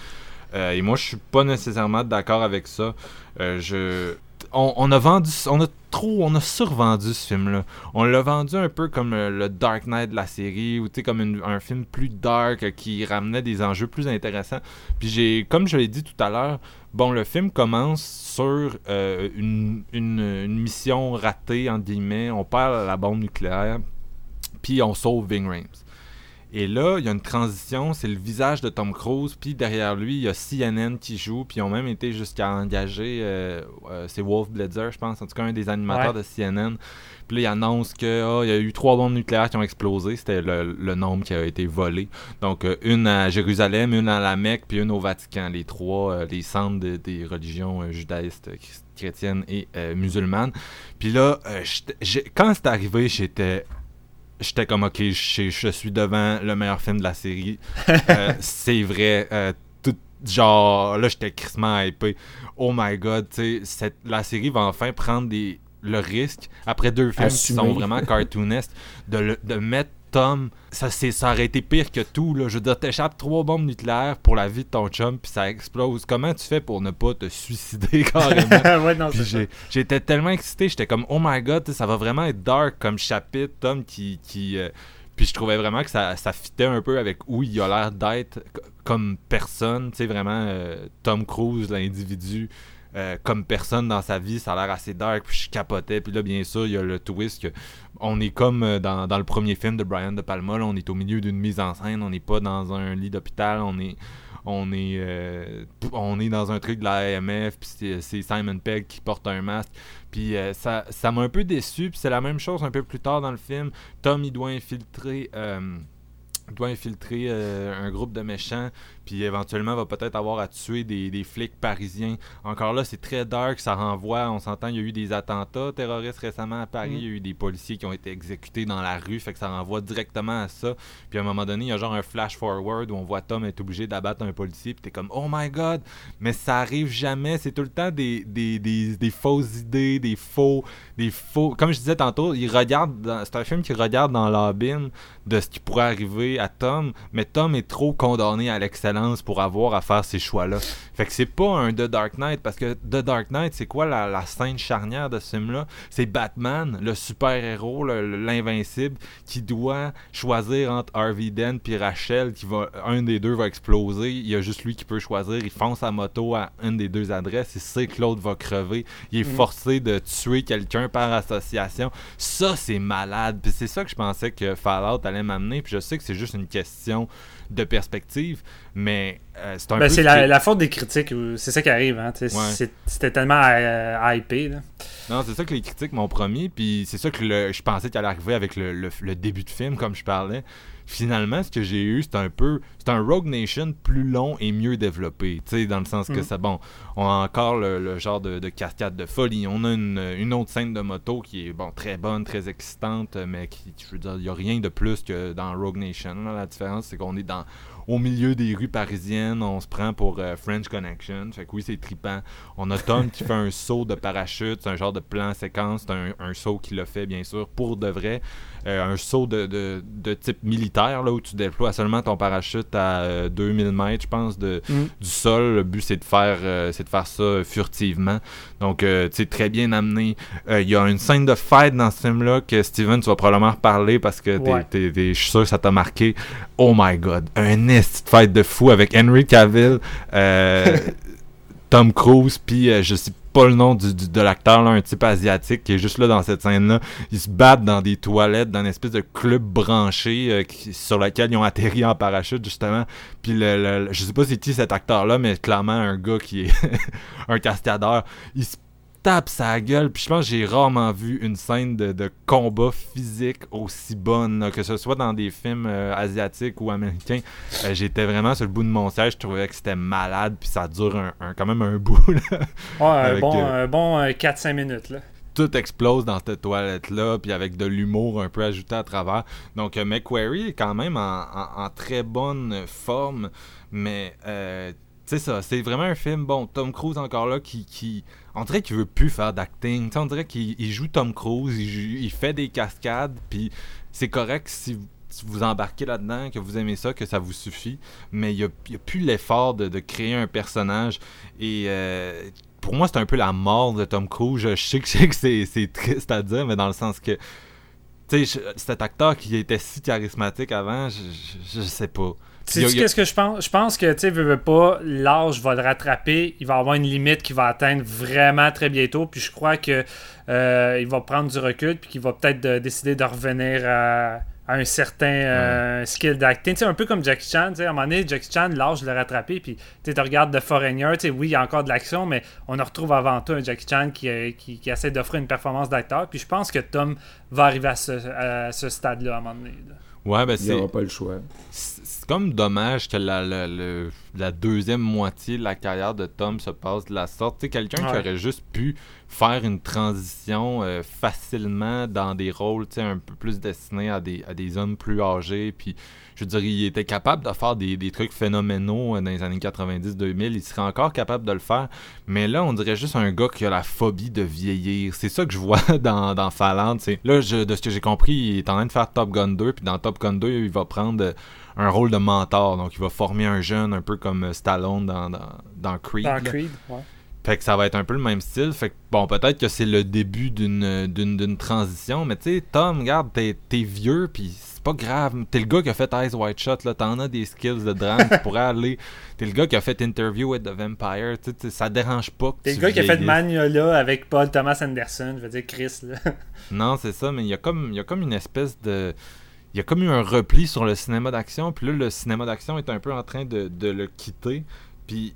Euh, et moi, je suis pas nécessairement d'accord avec ça. Euh, je on, a vendu, on a trop, on a survendu ce film-là. On l'a vendu un peu comme le Dark Knight de la série, ou comme un film plus dark qui ramenait des enjeux plus intéressants. Puis j'ai, comme je l'ai dit tout à l'heure, bon, le film commence sur euh, une, une, mission ratée, entre guillemets. On perd la bombe nucléaire, puis on sauve Ving. Et là, il y a une transition, c'est le visage de Tom Cruise, puis derrière lui, il y a CNN qui joue, puis ils ont même été jusqu'à engager, euh, euh, c'est Wolf Blitzer, je pense, en tout cas un des animateurs Ouais. de CNN. Puis là, il annonce que ah, il y a eu trois bombes nucléaires qui ont explosé, c'était le, le nombre qui a été volé. Donc, euh, une à Jérusalem, une à la Mecque, puis une au Vatican, les trois, euh, les centres de- des religions judaïstes, chrétiennes et musulmanes. Puis là, euh, quand c'est arrivé, j'étais j'étais comme ok je, je suis devant le meilleur film de la série Euh, c'est vrai euh, tout genre là j'étais crissement hypé oh my god tu sais cette- la série va enfin prendre des le risque après deux films Assumer. qui sont vraiment cartoonesques de, le- de mettre Tom ça c'est ça aurait été pire que tout là. Je veux dire t'échappes trois bombes nucléaires pour la vie de ton chum puis ça explose. Comment tu fais pour ne pas te suicider carrément? Ouais, non, j'ai- j'étais tellement excité, j'étais comme oh my god, ça va vraiment être dark comme chapitre, Tom qui qui euh, puis je trouvais vraiment que ça ça fitait un peu avec où il a l'air d'être comme personne, tu sais vraiment euh, Tom Cruise l'individu euh, comme personne dans sa vie, ça a l'air assez dark, puis je capotais, puis là bien sûr, il y a le twist que on est comme euh, dans, dans le premier film de Brian De Palma, on est au milieu d'une mise en scène, on n'est pas dans un lit d'hôpital, on est on est euh, on est dans un truc de la AMF puis c'est- Simon Pegg qui porte un masque. Puis euh, ça ça m'a un peu déçu puis c'est la même chose un peu plus tard dans le film. Tom il doit infiltrer euh, doit infiltrer un groupe de méchants puis éventuellement va peut-être avoir à tuer des, des, flics parisiens. Encore là, c'est très dark, ça renvoie, on s'entend, il y a eu des attentats terroristes récemment à Paris, mm. il y a eu des policiers qui ont été exécutés dans la rue, fait que ça renvoie directement à ça. Puis à un moment donné, il y a genre un flash forward où on voit Tom être obligé d'abattre un policier, puis t'es comme, oh my god, mais ça arrive jamais, c'est tout le temps des, des, des, des, fausses idées, des faux, des faux. Comme je disais tantôt, il regarde, c'est un film qui regarde dans l'abîme de ce qui pourrait arriver à Tom, mais Tom est trop condamné à l'excellence pour avoir à faire ces choix-là. Fait que c'est pas un The Dark Knight, parce que The Dark Knight, c'est quoi la, la, scène charnière de ce film-là? C'est Batman, le super-héros, l'invincible, qui doit choisir entre Harvey Dent puis Rachel, qui va, un des deux va exploser. Il y a juste lui qui peut choisir. Il fonce à moto à une des deux adresses. Il sait que l'autre va crever. Il est mm. forcé de tuer quelqu'un par association. Ça, c'est malade. Puis c'est ça que je pensais que Fallout allait m'amener. Puis je sais que c'est juste une question de perspective, mais euh, c'est un ben, C'est la, faute des critiques, c'est ça qui arrive. Hein, C'était tellement euh, hypé. Non, c'est ça que les critiques m'ont promis, puis c'est ça que je pensais qu'il allait arriver avec le, le, début de film, comme je parlais finalement, ce que j'ai eu, c'est un peu. C'est un Rogue Nation plus long et mieux développé. Tu sais, dans le sens que c'est mm. bon. On a encore le, genre de, cascade de folie. On a une, autre scène de moto qui est bon très bonne, très excitante, mais qui, je veux dire, il n'y a rien de plus que dans Rogue Nation. La différence, c'est qu'on est dans au milieu des rues parisiennes, on se prend pour euh, French Connection. Fait que oui, c'est trippant. On a Tom qui fait un saut de parachute, c'est un genre de plan séquence, c'est un, saut qu'il a fait, bien sûr, pour de vrai. Euh, un saut de, de, type militaire, là, où tu déploies seulement ton parachute à 2000 euh, mètres, je pense, de, mm. du sol. Le but, c'est de faire c'est de faire ça furtivement. Donc, c'est très bien amené. Il y a une scène de fight dans ce film-là que Steven, tu vas probablement reparler parce que je suis sûr que ça t'a marqué. Oh my god, un petite fête de fou avec Henry Cavill, euh, Tom Cruise, puis euh, je sais pas le nom du, de l'acteur, un type asiatique qui est juste là dans cette scène-là. Ils se battent dans des toilettes, dans une espèce de club branché euh, sur lequel ils ont atterri en parachute, justement. Puis le, je sais pas c'est qui cet acteur-là, mais clairement un gars qui est un cascadeur. Il se tape sa gueule. Puis je pense que j'ai rarement vu une scène de, combat physique aussi bonne, que ce soit dans des films euh, asiatiques ou américains. Euh, j'étais vraiment sur le bout de mon siège. Je trouvais que c'était malade. Puis ça dure un, quand même un bout. ouais, un bon, euh, bon 4-5 minutes. Là tout explose dans cette toilette-là, puis avec de l'humour un peu ajouté à travers. Donc, McQuarrie est quand même en, très bonne forme, mais c'est ça, c'est vraiment un film, bon, Tom Cruise encore là, qui, qui on dirait qu'il veut plus faire d'acting. On dirait qu'il joue Tom Cruise, il, fait des cascades, puis c'est correct si, vous embarquez là-dedans, que vous aimez ça, que ça vous suffit, mais il n'y a, plus l'effort de, créer un personnage. Et euh, pour moi, c'est un peu la mort de Tom Cruise. Je sais que, c'est triste à dire, mais dans le sens que tu sais, cet acteur qui était si charismatique avant, je, je sais pas. Tu sais qu'est-ce que je pense? Je pense que, tu sais, veux, pas, l'âge va le rattraper. Il va avoir une limite qu'il va atteindre vraiment très bientôt. Puis je crois que euh, il va prendre du recul, puis qu'il va peut-être décider de revenir à, un certain euh, skill d'acting. Tu sais, un peu comme Jackie Chan. Tu sais, à un moment donné, Jackie Chan, l'âge l'a rattrapé. Puis tu regardes The Foreigner. Tu sais, oui, il y a encore de l'action, mais on retrouve avant tout un Jackie Chan qui, euh, qui, qui essaie d'offrir une performance d'acteur. Puis je pense que Tom va arriver à ce, à ce stade-là à un moment donné. Ouais, ben c'est. Il pas le choix. C'est comme dommage que la, la, la, deuxième moitié de la carrière de Tom se passe de la sorte. Quelqu'un qui aurait juste pu faire une transition euh, facilement dans des rôles, tu sais, un peu plus destinés à des, à des hommes plus âgés, puis je veux dire, il était capable de faire des, trucs phénoménaux euh, dans les années 90-2000. Il serait encore capable de le faire. Mais là, on dirait juste un gars qui a la phobie de vieillir. C'est ça que je vois dans, dans Falland. Là, de ce que j'ai compris, il est en train de faire Top Gun 2. Puis dans Top Gun 2, il va prendre euh, un rôle de mentor. Donc, il va former un jeune un peu comme euh, Stallone dans, dans, Creed. Dans Creed, ouais. Fait que ça va être un peu le même style. Fait que bon, peut-être que c'est le début d'une, transition. Mais tu sais, Tom, regarde, t'es, t'es vieux, puis c'est pas grave. T'es le gars qui a fait Eyes White Shot, là. T'en as des skills de drame. tu pourrais aller. T'es le gars qui a fait Interview with the Vampire. T'sais, ça dérange pas. T'es le gars qui a fait Magnola avec Paul Thomas Anderson. Je veux dire, Chris, là. non, c'est ça, mais il y, a comme, y a comme une espèce de. Il y a comme eu un repli sur le cinéma d'action. Puis là, le cinéma d'action est un peu en train de, de le quitter. Puis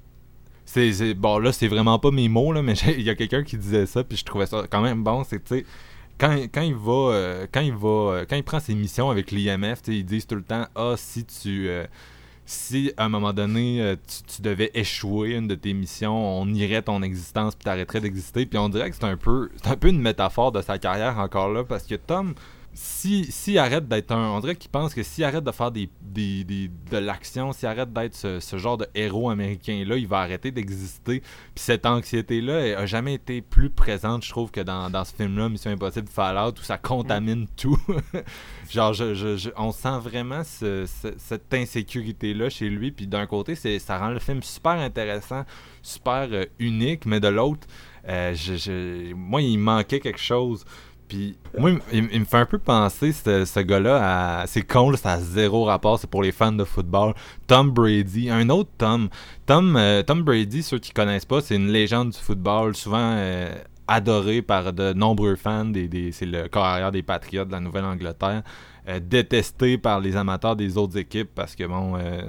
c'est, bon là c'est vraiment pas mes mots là mais il y a quelqu'un qui disait ça puis je trouvais ça quand même bon c'est tu sais quand, quand il va euh, quand il va euh, quand il prend ses missions avec l'IMF ils disent tout le temps ah si tu euh, si à un moment donné tu, tu devais échouer une de tes missions, on irait ton existence puis t'arrêterais d'exister. Puis on dirait que c'est un peu c'est un peu une métaphore de sa carrière encore là parce que Tom si, si arrête d'être un. On dirait qu'il pense que s'il arrête de faire des, des, des- de l'action, s'il arrête d'être ce, ce genre de héros américain-là, il va arrêter d'exister. Puis cette anxiété-là elle a jamais été plus présente, je trouve, que dans, dans ce film-là, Mission Impossible Fallout, où ça contamine tout. genre, je, je- je- on sent vraiment ce- ce- cette insécurité-là chez lui. Puis d'un côté, c'est, ça rend le film super intéressant, super euh, unique, mais de l'autre, euh, moi, il manquait quelque chose. Puis, moi, il, me fait un peu penser, ce, gars-là, à. C'est con, ça a zéro rapport, c'est pour les fans de football. Tom Brady, un autre Tom. Tom, euh, Tom Brady, ceux qui connaissent pas, c'est une légende du football, souvent euh, adoré par de nombreux fans. Des, c'est le corps arrière des Patriots de la Nouvelle-Angleterre. euh, détesté par les amateurs des autres équipes parce que, bon, euh,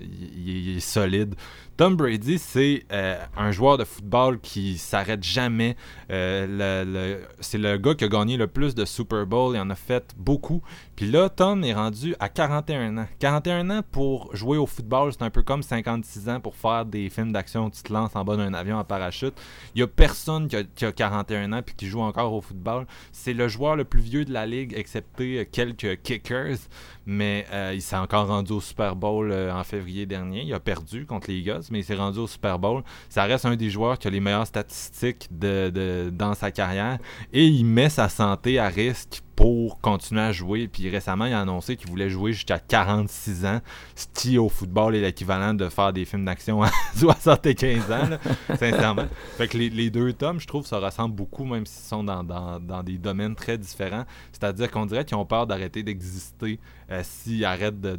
il est solide. Tom Brady, c'est euh, un joueur de football qui s'arrête jamais. Euh, c'est le gars qui a gagné le plus de Super Bowl. Il en a fait beaucoup. Puis là, Tom est rendu à 41 ans. 41 ans pour jouer au football, c'est un peu comme 56 ans pour faire des films d'action où tu te lances en bas d'un avion en parachute. Il y a personne qui a, qui a 41 ans puis qui joue encore au football. C'est le joueur le plus vieux de la ligue, excepté euh, quelques kickers. Mais il s'est encore rendu au Super Bowl en février dernier. Il a perdu contre les Eagles, mais il s'est rendu au Super Bowl. Ça reste un des joueurs qui a les meilleures statistiques de, de- dans sa carrière. Et il met sa santé à risque pour continuer à jouer. Puis récemment, il a annoncé qu'il voulait jouer jusqu'à 46 ans. Ce qui, au football, est l'équivalent de faire des films d'action à 75 ans, sincèrement. Fait que les, les deux tomes, je trouve, ça ressemble beaucoup, même s'ils sont dans, dans- dans des domaines très différents. C'est-à-dire qu'on dirait qu'ils ont peur d'arrêter d'exister euh, s'ils arrêtent de,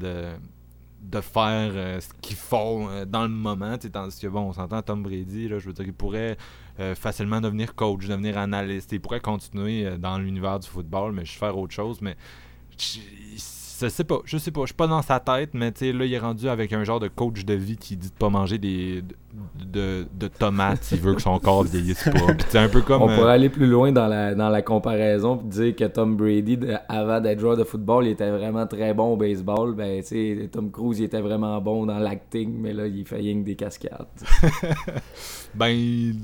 de faire euh, ce qu'ils font euh, dans le moment. Tandis que, bon, on s'entend, Tom Brady, là, je veux dire, il pourrait euh, facilement devenir coach, devenir analyste. Il pourrait continuer dans l'univers du football, mais je faire autre chose. Mais je sais pas, je sais pas, je suis pas dans sa tête, mais tu sais, là, il est rendu avec un genre de coach de vie qui dit de pas manger des de, de, de tomates s'il veut que son corps vieillisse pas. Puis c'est un peu comme. On euh, pourrait aller plus loin dans la, dans la comparaison et dire que Tom Brady, avant d'être joueur de football, il était vraiment très bon au baseball. Ben, tu sais, Tom Cruise, il était vraiment bon dans l'acting, mais là, il fait rien que des cascades. Ben,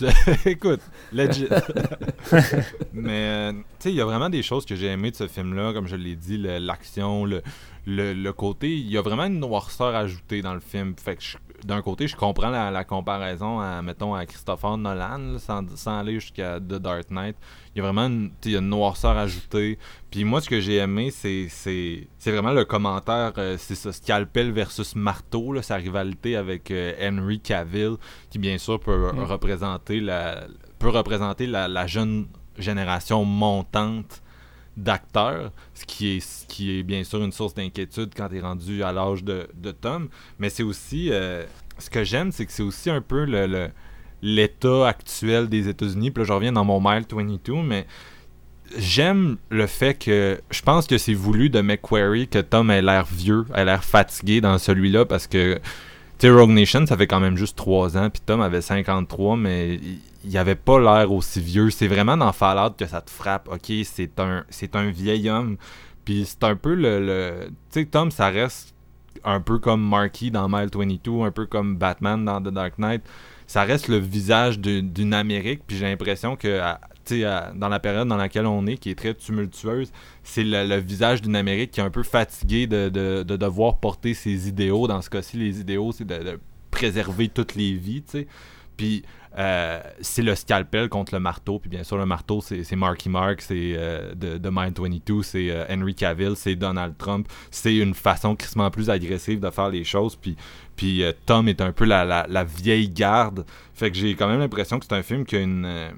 écoute, legit. Mais, euh, tu sais, il y a vraiment des choses que j'ai aimées de ce film-là, comme je l'ai dit, l'action, le, le, le côté. Il y a vraiment une noirceur ajoutée dans le film. Fait que, d'un côté, je comprends la, la comparaison à, mettons, à Christopher Nolan, là, sans, sans aller jusqu'à The Dark Knight. Il y a vraiment une, il y a une noirceur ajoutée. Puis moi, ce que j'ai aimé, c'est, c'est, c'est vraiment le commentaire, euh, c'est ça, scalpel versus marteau, là, sa rivalité avec euh, Henry Cavill, qui bien sûr peut Mm. représenter la peut représenter la, jeune génération montante d'acteurs, ce qui est qui est bien sûr une source d'inquiétude quand tu es rendu à l'âge de, Tom, mais c'est aussi euh, ce que j'aime, c'est que c'est aussi un peu l'état actuel des États-Unis. Puis là, je reviens dans mon Mile 22, mais j'aime le fait que je pense que c'est voulu de McQuarrie que Tom ait l'air vieux, ait l'air fatigué dans celui-là parce que tu Rogue Nation, ça fait quand même juste 3 ans, puis Tom avait 53, mais il avait pas l'air aussi vieux. C'est vraiment dans Fallout que ça te frappe. Ok, c'est un, c'est un vieil homme, puis c'est un peu le. le- tu sais, Tom, ça reste un peu comme Marky dans Mile 22, un peu comme Batman dans The Dark Knight. Ça reste le visage d'une Amérique, puis j'ai l'impression que tu sais, dans la période dans laquelle on est, qui est très tumultueuse, c'est le, le visage d'une Amérique qui est un peu fatiguée de, de- de devoir porter ses idéaux. Dans ce cas-ci, les idéaux, c'est de, de préserver toutes les vies, tu sais. Puis euh, c'est le scalpel contre le marteau. Puis bien sûr, le marteau, c'est Marky Mark, c'est euh, de, Mind 22, c'est euh, Henry Cavill, c'est Donald Trump. C'est une façon crissement plus agressive de faire les choses. Puis, puis euh, Tom est un peu la, la, la vieille garde. Fait que j'ai quand même l'impression que c'est un film qui a une,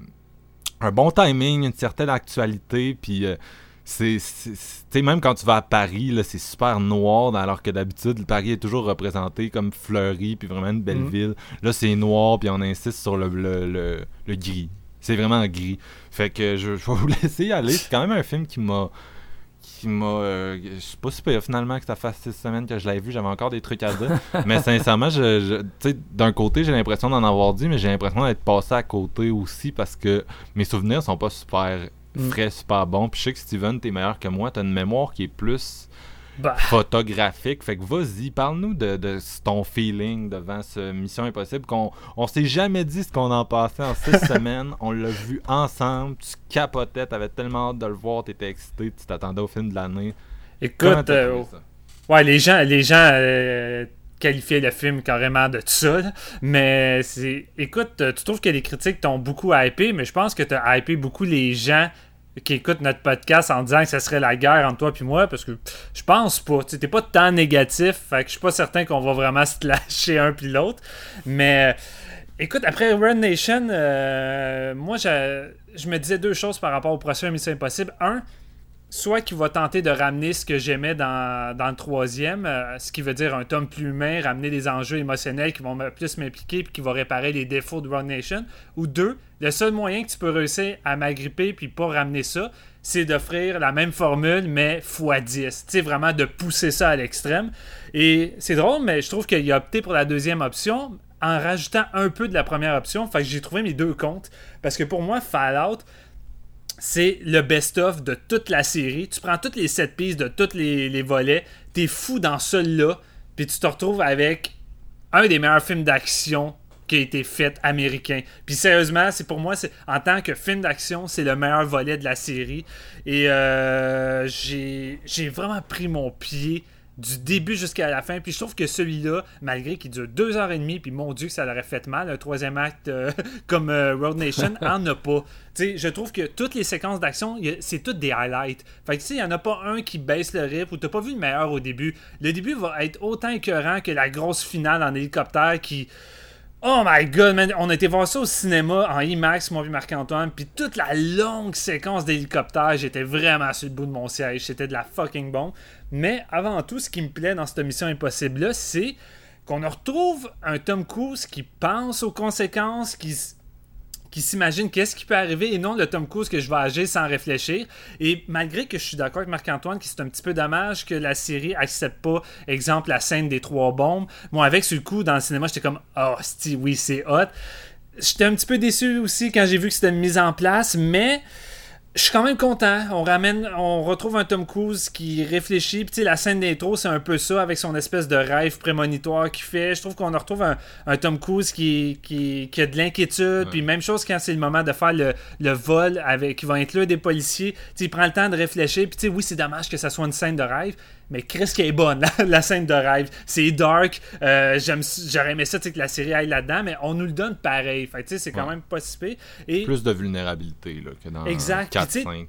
un bon timing, une certaine actualité. Puis c'est même quand tu vas à Paris là, c'est super noir alors que d'habitude Paris est toujours représenté comme fleuri puis vraiment une belle Mhm. ville là c'est noir puis on insiste sur le, le, le, le gris c'est vraiment gris fait que je, je vais vous laisser y aller c'est quand même un film qui m'a qui m'a euh, je sais pas si finalement que ça fasse six semaines que je l'avais vu j'avais encore des trucs à dire mais sincèrement je, je- tu sais, d'un côté j'ai l'impression d'en avoir dit mais j'ai l'impression d'être passé à côté aussi parce que mes souvenirs sont pas super Mm. Frais, super bons. Puis je sais que Steven, t'es meilleur que moi. T'as une mémoire qui est plus Bah. photographique. Fait que vas-y, parle-nous de, de ton feeling devant ce Mission Impossible. qu'on on s'est jamais dit ce qu'on en passait en six semaines. On l'a vu ensemble. Tu capotais, t'avais tellement hâte de le voir, t'étais excité, tu t'attendais au film de l'année. Écoute, euh, ouais, les gens, les gens euh, qualifiaient le film carrément de ça, mais c'est, écoute, euh, tu trouves que les critiques t'ont beaucoup hypé, mais je pense que t'as hypé beaucoup les gens qui écoutent notre podcast en disant que ça serait la guerre entre toi et moi, parce que je pense pas. Tu t'es pas tant négatif, fait que je suis pas certain qu'on va vraiment se lâcher un puis l'autre, mais. euh, Écoute, après Run Nation, euh, moi, je, je me disais deux choses par rapport au prochain Mission Impossible. Un, soit qu'il va tenter de ramener ce que j'aimais dans, le troisième, euh, ce qui veut dire un tome plus humain, ramener des enjeux émotionnels qui vont plus m'impliquer puis qui vont réparer les défauts de Run Nation. Ou deux, le seul moyen que tu peux réussir à m'agripper puis pas ramener ça, c'est d'offrir la même formule mais x10. Tu sais, vraiment de pousser ça à l'extrême. Et c'est drôle, mais je trouve qu'il a opté pour la deuxième option en rajoutant un peu de la première option. Fait que j'ai trouvé mes deux comptes. Parce que pour moi, Fallout, c'est le best-of de toute la série. Tu prends toutes les sept pistes de tous les, les volets, t'es fou dans celui-là, puis tu te retrouves avec un des meilleurs films d'action qui a été fait américain. Puis sérieusement, c'est pour moi, en tant que film d'action, c'est le meilleur volet de la série. Et euh, j'ai j'ai vraiment pris mon pied du début jusqu'à la fin. Puis je trouve que celui-là, malgré qu'il dure deux heures et demie, puis mon Dieu que ça l'aurait fait mal, un troisième acte euh, comme euh, Road Nation, en a pas. Tu sais, je trouve que toutes les séquences d'action, c'est toutes des highlights. Fait que tu sais, il n'y en a pas un qui baisse le rythme ou t'as pas vu le meilleur au début. Le début va être autant écœurant que la grosse finale en hélicoptère qui. Oh my god, man, on a été voir ça au cinéma en IMAX, moi et Marc-Antoine, puis toute la longue séquence d'hélicoptère, j'étais vraiment sur le bout de mon siège, c'était de la fucking bombe. Mais avant tout, ce qui me plaît dans cette mission impossible-là, c'est qu'on retrouve un Tom Cruise qui pense aux conséquences, qui, qui s'imagine qu'est-ce qui peut arriver et non le Tom Cruise que je vais agir sans réfléchir. Et malgré que je suis d'accord avec Marc-Antoine que c'est un petit peu dommage que la série accepte pas, exemple, la scène des trois bombes. Bon, avec sur le coup, dans le cinéma, j'étais comme, oh, oui, c'est hot. J'étais un petit peu déçu aussi quand j'ai vu que c'était mise en place, mais je suis quand même content. On ramène, on retrouve un Tom Cruise qui réfléchit. Puis tu sais, la scène d'intro, c'est un peu ça avec son espèce de rêve prémonitoire qu'il fait. Je trouve qu'on retrouve un, un Tom Cruise qui, qui, qui a de l'inquiétude. Puis même chose quand c'est le moment de faire le, le vol avec, qui va inclure des policiers. Tu sais, il prend le temps de réfléchir. Puis tu sais, oui, c'est dommage que ça soit une scène de rêve. Mais Chris qui est bonne, la, la scène de rêve. C'est dark. Euh, J'aurais aimé ça, que la série aille là-dedans. Mais on nous le donne pareil. Fait c'est quand Ouais. même pas si pire. Et Plus de vulnérabilité là, que dans Exact. Puis, tu sais, 4-5.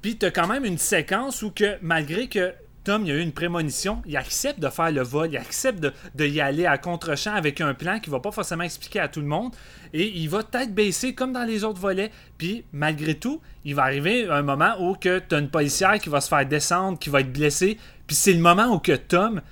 puis t'as quand même une séquence où que malgré que Tom il a eu une prémonition, il accepte de faire le vol, il accepte de, y aller à contre-champ avec un plan qu'il va pas forcément expliquer à tout le monde. Et il va peut-être baisser comme dans les autres volets. Puis malgré tout, il va arriver un moment où que t'as une policière qui va se faire descendre, qui va être blessée. Puis c'est le moment où que Tom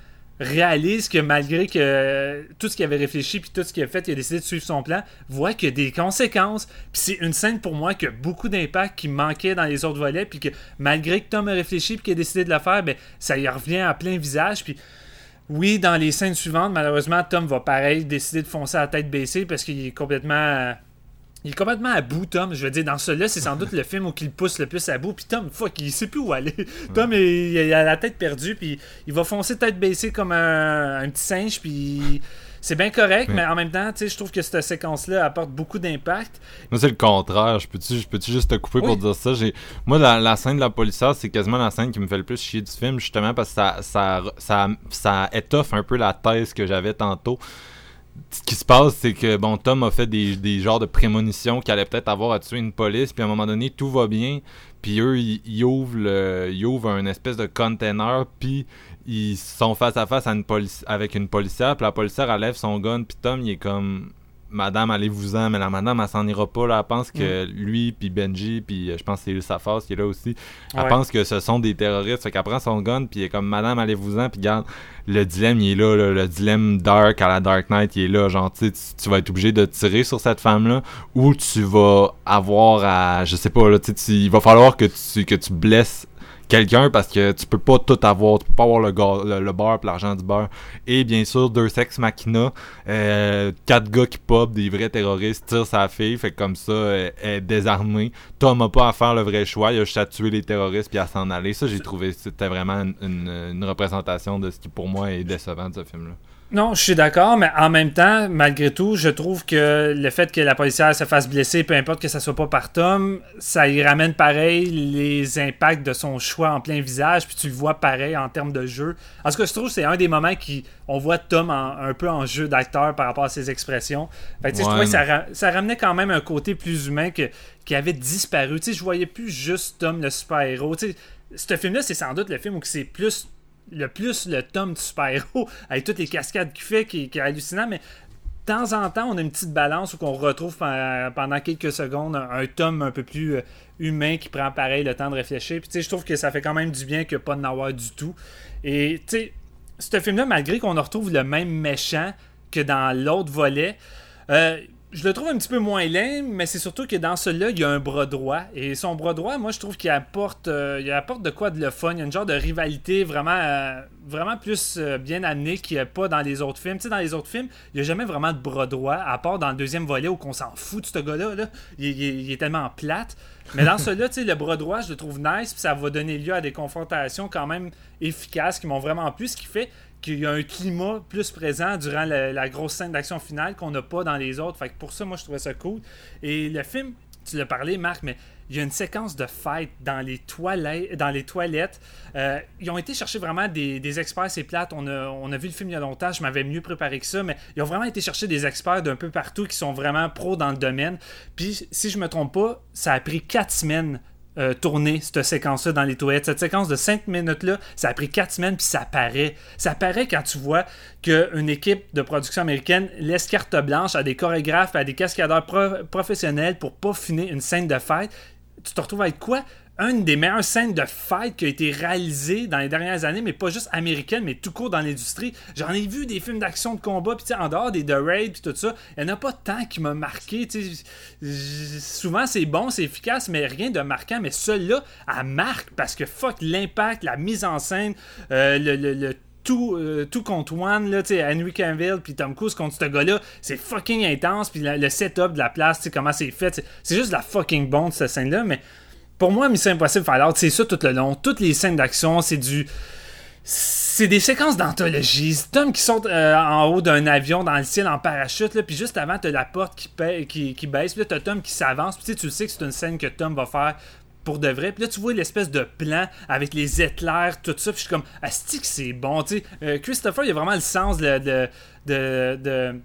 réalise que malgré que euh, tout ce qu'il avait réfléchi puis tout ce qu'il a fait, il a décidé de suivre son plan, voit qu'il y a des conséquences. Puis c'est une scène pour moi qui a beaucoup d'impact qui manquait dans les autres volets puis que malgré que Tom a réfléchi puis qu'il a décidé de le faire, ben ça y revient à plein visage puis oui, dans les scènes suivantes, malheureusement, Tom va pareil décider de foncer à la tête baissée parce qu'il est complètement euh, il est complètement à bout, Tom. Je veux dire, dans celui-là, c'est sans doute le film où il pousse le plus à bout. Puis Tom, fuck, il sait plus où aller. Tom, il, il a la tête perdue, puis il va foncer tête baissée comme un, un petit singe, puis c'est bien correct, mais en même temps, tu sais, je trouve que cette séquence-là apporte beaucoup d'impact. Moi, c'est le contraire. Je peux-tu je peux-tu juste te couper Oui. pour dire ça? J'ai... Moi, la, la scène de la policière, c'est quasiment la scène qui me fait le plus chier du film, justement, parce que ça, ça, ça, ça étoffe un peu la thèse que j'avais tantôt. Ce qui se passe, c'est que, bon, Tom a fait des, des genres de prémonitions qu'il allait peut-être avoir à tuer une police, puis à un moment donné, tout va bien, puis eux, ils, ouvrent, ils ouvrent un espèce de container, puis ils sont face à face une avec une policière, puis la policière, elle lève son gun, puis Tom, il est comme madame, allez-vous-en, mais la madame, elle s'en ira pas, là. Elle pense que lui, puis Benji, puis euh, je pense que c'est Ilsa Fass qui est là aussi. Elle Ouais. pense que ce sont des terroristes. Fait qu'elle prend son gun, puis elle est comme madame, allez-vous-en, puis regarde, le dilemme, il est là, là, le dilemme dark à la Dark Knight, il est là. Genre, tu tu- vas être obligé de tirer sur cette femme-là, ou tu vas avoir à, je sais pas, là, tu- il va falloir que tu, que tu blesses quelqu'un parce que tu peux pas tout avoir. Tu peux pas avoir le, ga- le, le beurre l'argent du beurre. Et bien sûr, deux sexes machina. euh, quatre gars qui pop, des vrais terroristes, tirent sa fille. Fait comme ça, elle elle est désarmée. Tom a pas à faire le vrai choix. Il a juste à tuer les terroristes puis à s'en aller. Ça, j'ai trouvé c'était vraiment une, une- une représentation de ce qui pour moi est décevant de ce film-là. Non, je suis d'accord, mais en même temps, malgré tout, je trouve que le fait que la policière se fasse blesser, peu importe que ça soit pas par Tom, ça y ramène pareil les impacts de son choix en plein visage, puis tu le vois pareil en termes de jeu. En tout cas, je trouve que c'est un des moments qui on voit Tom en- un peu en jeu d'acteur par rapport à ses expressions. Fait que, je trouvais que ça, mais- ra- ça ramenait quand même un côté plus humain que, qui avait disparu. Tu sais, je voyais plus juste Tom le super-héros. Tu sais, ce film-là, c'est sans doute le film où c'est plus le plus le Tom du super-héros, avec toutes les cascades qu'il fait, qui, est hallucinant, mais de temps en temps, on a une petite balance où on retrouve pe- pendant quelques secondes un, un Tom un peu plus euh, humain qui prend pareil le temps de réfléchir. Puis tu sais, je trouve que ça fait quand même du bien que pas de n'avoir du tout. Et tu sais, ce film-là, malgré qu'on retrouve le même méchant que dans l'autre volet, euh, je le trouve un petit peu moins laid, mais c'est surtout que dans celui-là, il y a un bras droit. Et son bras droit, moi, je trouve qu'il apporte, euh, il apporte de quoi de le fun. Il y a une genre de rivalité vraiment, euh, plus euh, bien amenée qu'il n'y a pas dans les autres films. Tu sais, dans les autres films, il n'y a jamais vraiment de bras droit, à part dans le deuxième volet où on s'en fout de ce gars-là. là. Il, il est- il est tellement plate. Mais dans celui-là, tu sais, le bras droit, je le trouve nice, puis ça va donner lieu à des confrontations quand même efficaces qui m'ont vraiment plu, ce qui fait qu'il y a un climat plus présent durant la, grosse scène d'action finale qu'on n'a pas dans les autres. Fait que pour ça, moi, je trouvais ça cool. Et le film, tu l'as parlé, Marc, mais il y a une séquence de fight dans les toilettes. Dans. Euh, ils ont été chercher vraiment des, experts, c'est plate. On a, on a vu le film il y a longtemps, je m'avais mieux préparé que ça, mais ils ont vraiment été chercher des experts d'un peu partout qui sont vraiment pros dans le domaine. Puis, si je me trompe pas, ça a pris quatre semaines euh, tourner cette séquence-là dans les toilettes. Cette séquence de 5 minutes-là, ça a pris 4 semaines, puis ça paraît. Ça paraît quand tu vois qu'une équipe de production américaine laisse carte blanche à des chorégraphes, à des cascadeurs pro- professionnels pour peaufiner une scène de fête. Tu te retrouves avec quoi? Une des meilleures scènes de fight qui a été réalisée dans les dernières années, mais pas juste américaine, mais tout court dans l'industrie. J'en ai vu des films d'action de combat, puis en dehors des The Raid, puis tout ça, il n'y en a pas tant qui m'a marqué. Souvent, c'est bon, c'est efficace, mais rien de marquant. Mais celui-là, elle marque parce que fuck l'impact, la mise en scène, euh, le, tout, euh, tout contre One, là, Henry Cavill puis Tom Cruise contre ce gars-là, c'est fucking intense, puis le setup de la place, comment c'est fait, c'est- juste la fucking bonne, cette scène-là, mais pour moi, Mission Impossible Fallout, c'est ça tout le long. Toutes les scènes d'action, c'est du. C'est des séquences d'anthologie. C'est Tom qui saute euh, en haut d'un avion dans le ciel en parachute, puis juste avant, t'as la porte qui, qui, baisse, puis là, t'as Tom qui s'avance, puis tu sais, que c'est une scène que Tom va faire pour de vrai. Puis là, tu vois l'espèce de plan avec les éclairs, tout ça, puis je suis comme, asti c'est bon, tu sais. Euh, Christopher, il a vraiment le sens de- de- de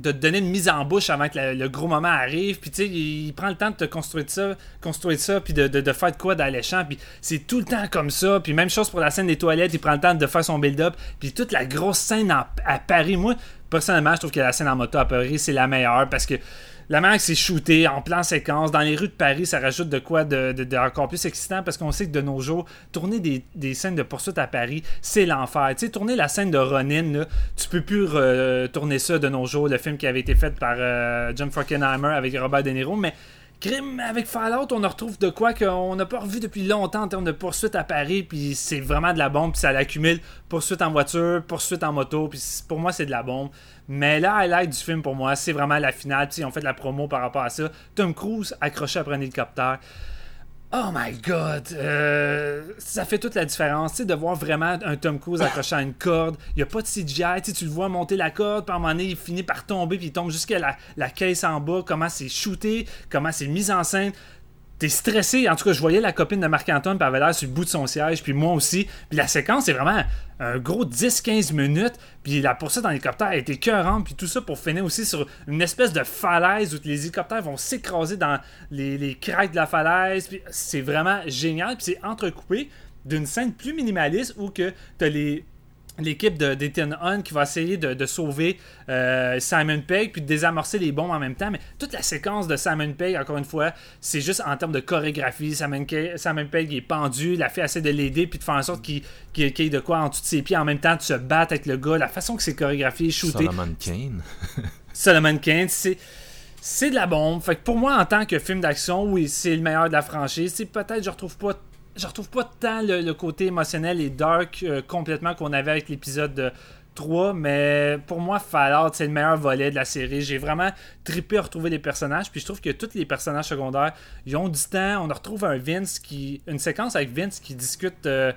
de te donner une mise en bouche avant que le gros moment arrive. Puis tu sais, il, prend le temps de te construire ça, construire ça, puis de, de, faire de quoi d'alléchant. Puis c'est tout le temps comme ça. Puis même chose pour la scène des toilettes, il prend le temps de faire son build-up. Puis toute la grosse scène à Paris, moi, personnellement, je trouve que la scène en moto à Paris, c'est la meilleure parce que la manière que c'est shooté en plan séquence dans les rues de Paris, ça rajoute de quoi de, encore plus excitant parce qu'on sait que de nos jours, tourner des, scènes de poursuite à Paris, c'est l'enfer. Tu sais, tourner la scène de Ronin, là, tu peux plus tourner ça de nos jours, le film qui avait été fait par euh, John Frankenheimer avec Robert De Niro, mais Crime avec Fallout, on en retrouve de quoi qu'on n'a pas revu depuis longtemps en termes de poursuite à Paris, puis c'est vraiment de la bombe, puis ça l'accumule poursuite en voiture, poursuite en moto, puis pour moi c'est de la bombe. Mais là, highlight du film pour moi, c'est vraiment la finale, puis ont fait la promo par rapport à ça. Tom Cruise accroché après un hélicoptère. Oh my god, euh, ça fait toute la différence, tu sais, de voir vraiment un Tom Cruise accroché à une corde. Il n'y a pas de CGI, tu le vois monter la corde, à un moment il finit par tomber, puis il tombe jusqu'à la, la caisse en bas. Comment c'est shooté, comment c'est mis en scène. T'es stressé. En tout cas, je voyais la copine de Marc-Antoine, puis elle avait l'air sur le bout de son siège, puis moi aussi. Puis la séquence, c'est vraiment un gros 10-15 minutes. Puis la poursuite en hélicoptère a été cœurante, puis tout ça pour finir aussi sur une espèce de falaise où les hélicoptères vont s'écraser dans les, les de la falaise. Puis c'est vraiment génial. Puis c'est entrecoupé d'une scène plus minimaliste où que t'as les l'équipe de d'Ethan Hunt qui va essayer de, de sauver euh, Simon Pegg puis de désamorcer les bombes en même temps. Mais toute la séquence de Simon Pegg, encore une fois, c'est juste en termes de chorégraphie. Simon, Ke- Simon Pegg est pendu, la fille essaie de l'aider puis de faire en sorte qu'il y ait de quoi en dessous de ses pieds en même temps de se battre avec le gars. La façon que c'est chorégraphié, shooté. Solomon Kane. Solomon Kane, c'est c'est de la bombe. Fait que pour moi, en tant que film d'action, oui, c'est le meilleur de la franchise. C'est peut-être je retrouve pas je retrouve pas tant le, le côté émotionnel et dark euh, complètement qu'on avait avec l'épisode 3, mais pour moi, Fallout, c'est le meilleur volet de la série. J'ai vraiment trippé à retrouver les personnages, puis je trouve que tous les personnages secondaires, ils ont du temps. On retrouve un Vince qui. Une séquence avec Vince qui discute. euh,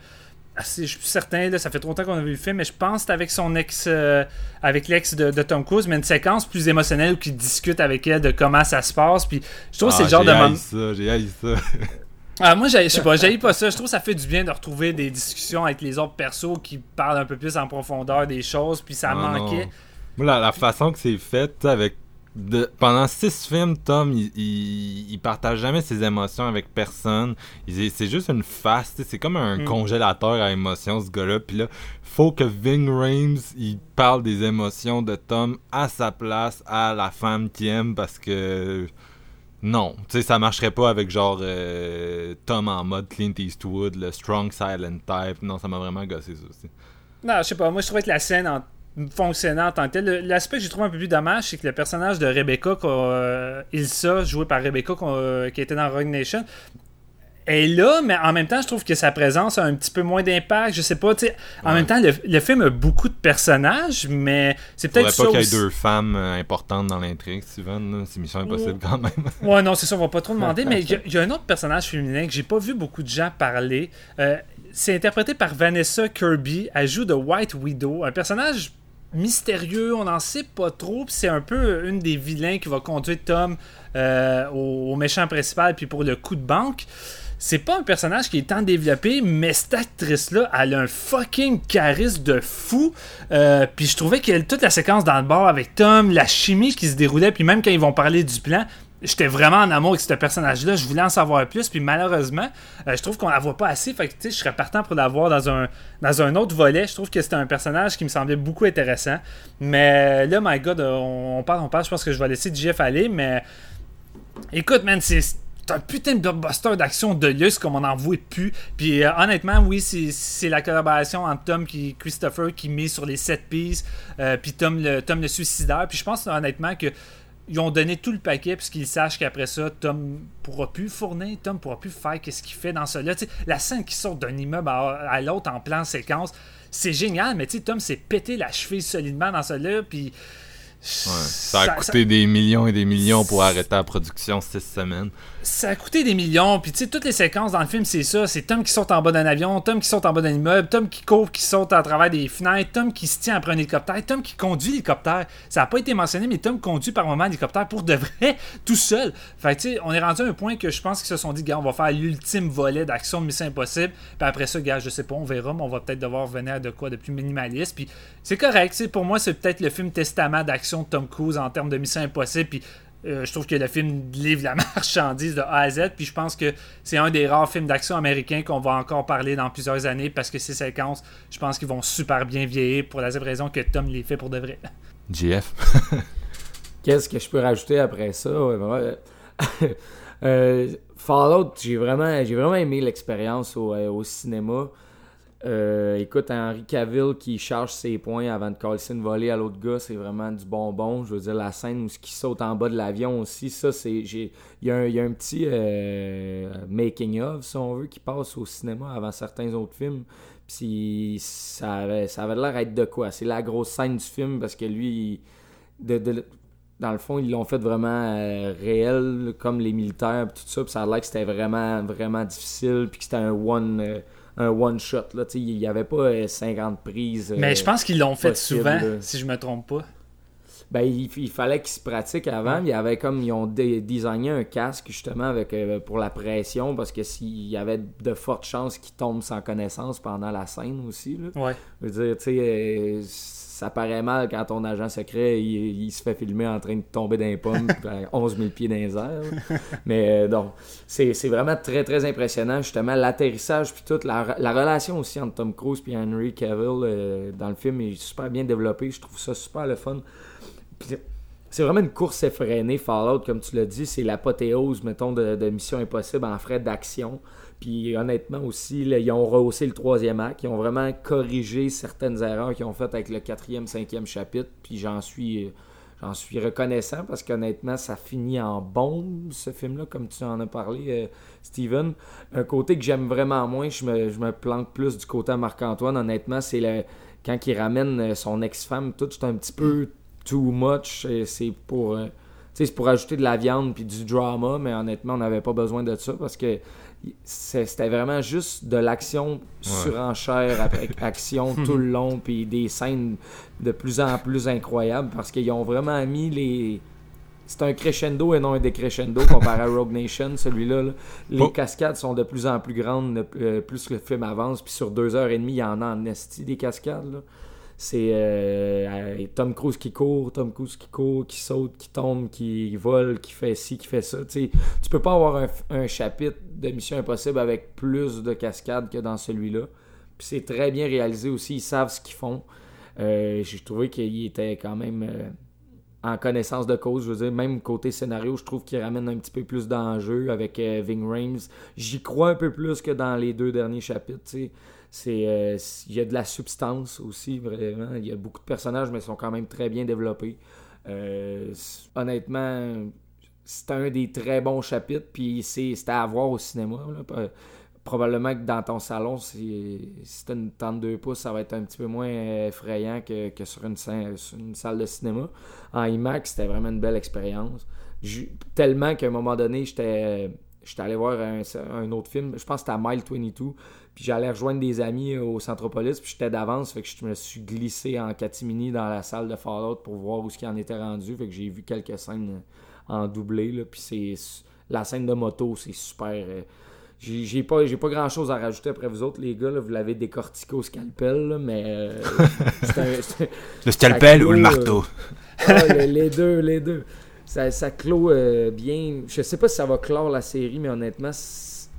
assez- je suis plus certain, là, ça fait trop longtemps qu'on a vu le film, mais je pense que c'est avec son ex, euh, avec l'ex de, de Tom Cruise, mais une séquence plus émotionnelle où il discute avec elle de comment ça se passe. Puis je trouve que c'est Ah, le genre j'ai de moment. ça, j'ai ça. Ah, moi, je sais pas, j'haïs pas ça. Je trouve que ça fait du bien de retrouver des discussions avec les autres persos qui parlent un peu plus en profondeur des choses, puis ça Ah, manquait. non. Moi, la, la façon que c'est fait, avec. de- pendant six films, Tom, il, il, il partage jamais ses émotions avec personne. C'est juste une face, c'est comme un Mm. congélateur à émotions, ce gars-là. Puis là, faut que Ving Rhames, il parle des émotions de Tom à sa place, à la femme qu'il aime, parce que. Non, tu sais, ça marcherait pas avec genre euh, Tom en mode Clint Eastwood, le strong silent type. Non, ça m'a vraiment gossé ça aussi. Non, je sais pas. Moi, je trouvais que la scène en en tant que tel. L'aspect que j'ai trouvé un peu plus dommage, c'est que le personnage de Rebecca, euh, Ilsa, joué par Rebecca, euh, qui était dans Rogue Nation, est là, mais en même temps, je trouve que sa présence a un petit peu moins d'impact. Je sais pas, tu sais. En Ouais. même temps, le, le film a beaucoup de personnages, mais c'est peut-être pas ça qu'il y ait deux femmes euh, importantes dans l'intrigue, Steven. C'est mission impossible quand même. Ouais, non, c'est ça, on va pas trop demander, mais il y, a- il y a un autre personnage féminin que j'ai pas vu beaucoup de gens parler. Euh, c'est interprété par Vanessa Kirby. Elle joue de White Widow, un personnage mystérieux, on n'en sait pas trop, puis c'est un peu une des vilains qui va conduire Tom euh, au, au méchant principal, puis pour le coup de banque. C'est pas un personnage qui est tant développé, mais cette actrice-là, elle a un fucking charisme de fou. Euh, puis je trouvais que toute la séquence dans le bar avec Tom, la chimie qui se déroulait, puis même quand ils vont parler du plan, j'étais vraiment en amour avec ce personnage-là. Je voulais en savoir plus, puis malheureusement, euh, je trouve qu'on la voit pas assez. Fait que tu sais, je serais partant pour la voir dans un, dans un autre volet. Je trouve que c'était un personnage qui me semblait beaucoup intéressant. Mais là, my god, on, on parle, on parle. Je pense que je vais laisser JF aller, mais écoute, man, c'est. C'est un putain de blockbuster d'action de luxe comme on en voit plus. Puis euh, honnêtement, oui, c'est- la collaboration entre Tom et Christopher qui met sur les 7 pistes, euh, puis Tom le, Tom le suicidaire. Puis je pense honnêtement que ils ont donné tout le paquet puisqu'ils sachent qu'après ça, Tom pourra plus fournir, Tom pourra plus faire qu'est-ce qu'il fait dans. Là, Tu sais, la scène qui sort d'un immeuble à, à l'autre en plan séquence, c'est génial, mais tu sais, Tom s'est pété la cheville solidement dans là, puis Ouais. Ça a coûté des millions et des millions pour arrêter la production six semaines. Ça a coûté des millions. Puis, tu sais, toutes les séquences dans le film, c'est ça. C'est Tom qui saute en bas d'un avion, Tom qui saute en bas d'un immeuble, Tom qui court, qui saute à travers des fenêtres, Tom qui se tient après un hélicoptère, Tom qui conduit l'hélicoptère. Ça n'a pas été mentionné, mais Tom conduit par moment l'hélicoptère pour de vrai, tout seul. Fait tu sais, on est rendu à un point que je pense qu'ils se sont dit, gars, on va faire l'ultime volet d'action de Mission Impossible. Puis après ça, gars, je sais pas, on verra, mais on va peut-être devoir revenir à de quoi de plus minimaliste. Puis c'est correct, tu sais, pour moi, c'est peut-être le film testament d'action de Tom Cruise en termes de Mission Impossible. Puis euh, je trouve que le film livre la marchandise de A à Z, puis je pense que c'est un des rares films d'action américains qu'on va encore parler dans plusieurs années parce que ces séquences, je pense qu'ils vont super bien vieillir pour la simple raison que Tom les fait pour de vrai. GF. Qu'est-ce que je peux rajouter après ça? Ouais. Euh, Fallout, j'ai vraiment, j'ai vraiment aimé l'expérience au, euh, au cinéma. Euh, écoute, Henry Cavill qui charge ses points avant de casser une volée à l'autre gars, c'est vraiment du bonbon. Je veux dire, la scène où ce qui saute en bas de l'avion aussi, ça, c'est. Il y, a un- petit euh, making-of, si on veut, qui passe au cinéma avant certains autres films. Puis ça avait, ça avait l'air d'être de quoi? C'est la grosse scène du film parce que lui, dans le fond, ils l'ont fait vraiment euh, réel, comme les militaires, pis tout ça. Puis ça a l'air que c'était vraiment, vraiment difficile, puis que c'était un one, un one shot. Là, Tu sais, il n'y avait pas euh, 50 prises. euh, Mais je pense qu'ils l'ont fait souvent, là. si je me trompe pas. ben, il, il fallait qu'ils se pratiquent avant. Il y avait comme ils ont dé- designé un casque justement avec euh, pour la pression parce que s'il y avait de fortes chances qu'il tombe sans connaissance pendant la scène aussi. Là. Ouais. Je veux dire, tu sais, euh, ça paraît mal quand ton agent secret il, il se fait filmer en train de tomber d'un pomme à 11 000 pieds dans les airs. Mais euh, donc, c'est vraiment très très impressionnant justement l'atterrissage puis toute la, la relation aussi entre Tom Cruise et Henry Cavill euh, dans le film est super bien développée. Je trouve ça super le fun. Puis, c'est vraiment une course effrénée, Fallout, comme tu l'as dit. C'est l'apothéose, mettons, de, de Mission Impossible en frais d'action. Puis honnêtement aussi, ils ont rehaussé le troisième acte. Ils ont vraiment corrigé certaines erreurs qu'ils ont faites avec le quatrième, cinquième chapitre. Puis j'en suis, j'en suis reconnaissant parce qu'honnêtement, ça finit en bombe, ce film-là, comme tu en as parlé, euh, Steven. Un côté que j'aime vraiment moins, je me, je planque plus du côté à Marc-Antoine, honnêtement, c'est le, quand il ramène euh, son ex-femme, tout, c'est un petit peu too much. C'est pour, euh, c'est pour ajouter de la viande puis du drama, mais honnêtement, on n'avait pas besoin de ça parce que c'était vraiment juste de l'action surenchère après action tout le long puis des scènes de plus en plus incroyables parce qu'ils ont vraiment mis les c'est un crescendo et non un décrescendo comparé à Rogue Nation celui-là là. les Oh. cascades sont de plus en plus grandes euh, plus le film avance puis sur deux heures et demie il y en a en esti des cascades là. C'est euh, Tom Cruise qui court Tom Cruise qui court qui saute qui tombe qui vole qui fait ci qui fait ça tu sais tu peux pas avoir un, chapitre de Mission Impossible avec plus de cascades que dans celui-là. Puis c'est très bien réalisé aussi, ils savent ce qu'ils font. Euh, J'ai trouvé qu'il était quand même euh, en connaissance de cause. Je veux dire, même côté scénario, je trouve qu'il ramène un petit peu plus d'enjeux avec Ving Rhames. J'y crois un peu plus que dans les deux derniers chapitres. C'est, euh, il y a de la substance aussi, vraiment. Il y a beaucoup de personnages, mais ils sont quand même très bien développés. Euh, honnêtement, c'est un des très bons chapitres, puis c'est c'était à voir au cinéma. là. Probablement que dans ton salon, si si une 32 pouces, ça va être un petit peu moins effrayant que, que sur, une, sur une salle de cinéma. En IMAX, c'était vraiment une belle expérience. Tellement qu'à un moment donné, j'étais j'étais allé voir un, un autre film, je pense que c'était à Mile 22, puis j'allais rejoindre des amis au Centropolis, puis j'étais d'avance, fait que je me suis glissé en catimini dans la salle de Fallout pour voir où ce qui en était rendu, fait que j'ai vu quelques scènes en doublé, là, puis c'est la scène de moto, c'est super... euh, j'ai pas, j'ai pas grand chose à rajouter après vous autres, les gars. là. vous l'avez décortiqué au scalpel, là, mais euh, un- Le scalpel ou le marteau? ah, le- les deux, les deux. Ça, ça clôt euh, bien. Je sais pas si ça va clore la série, mais honnêtement,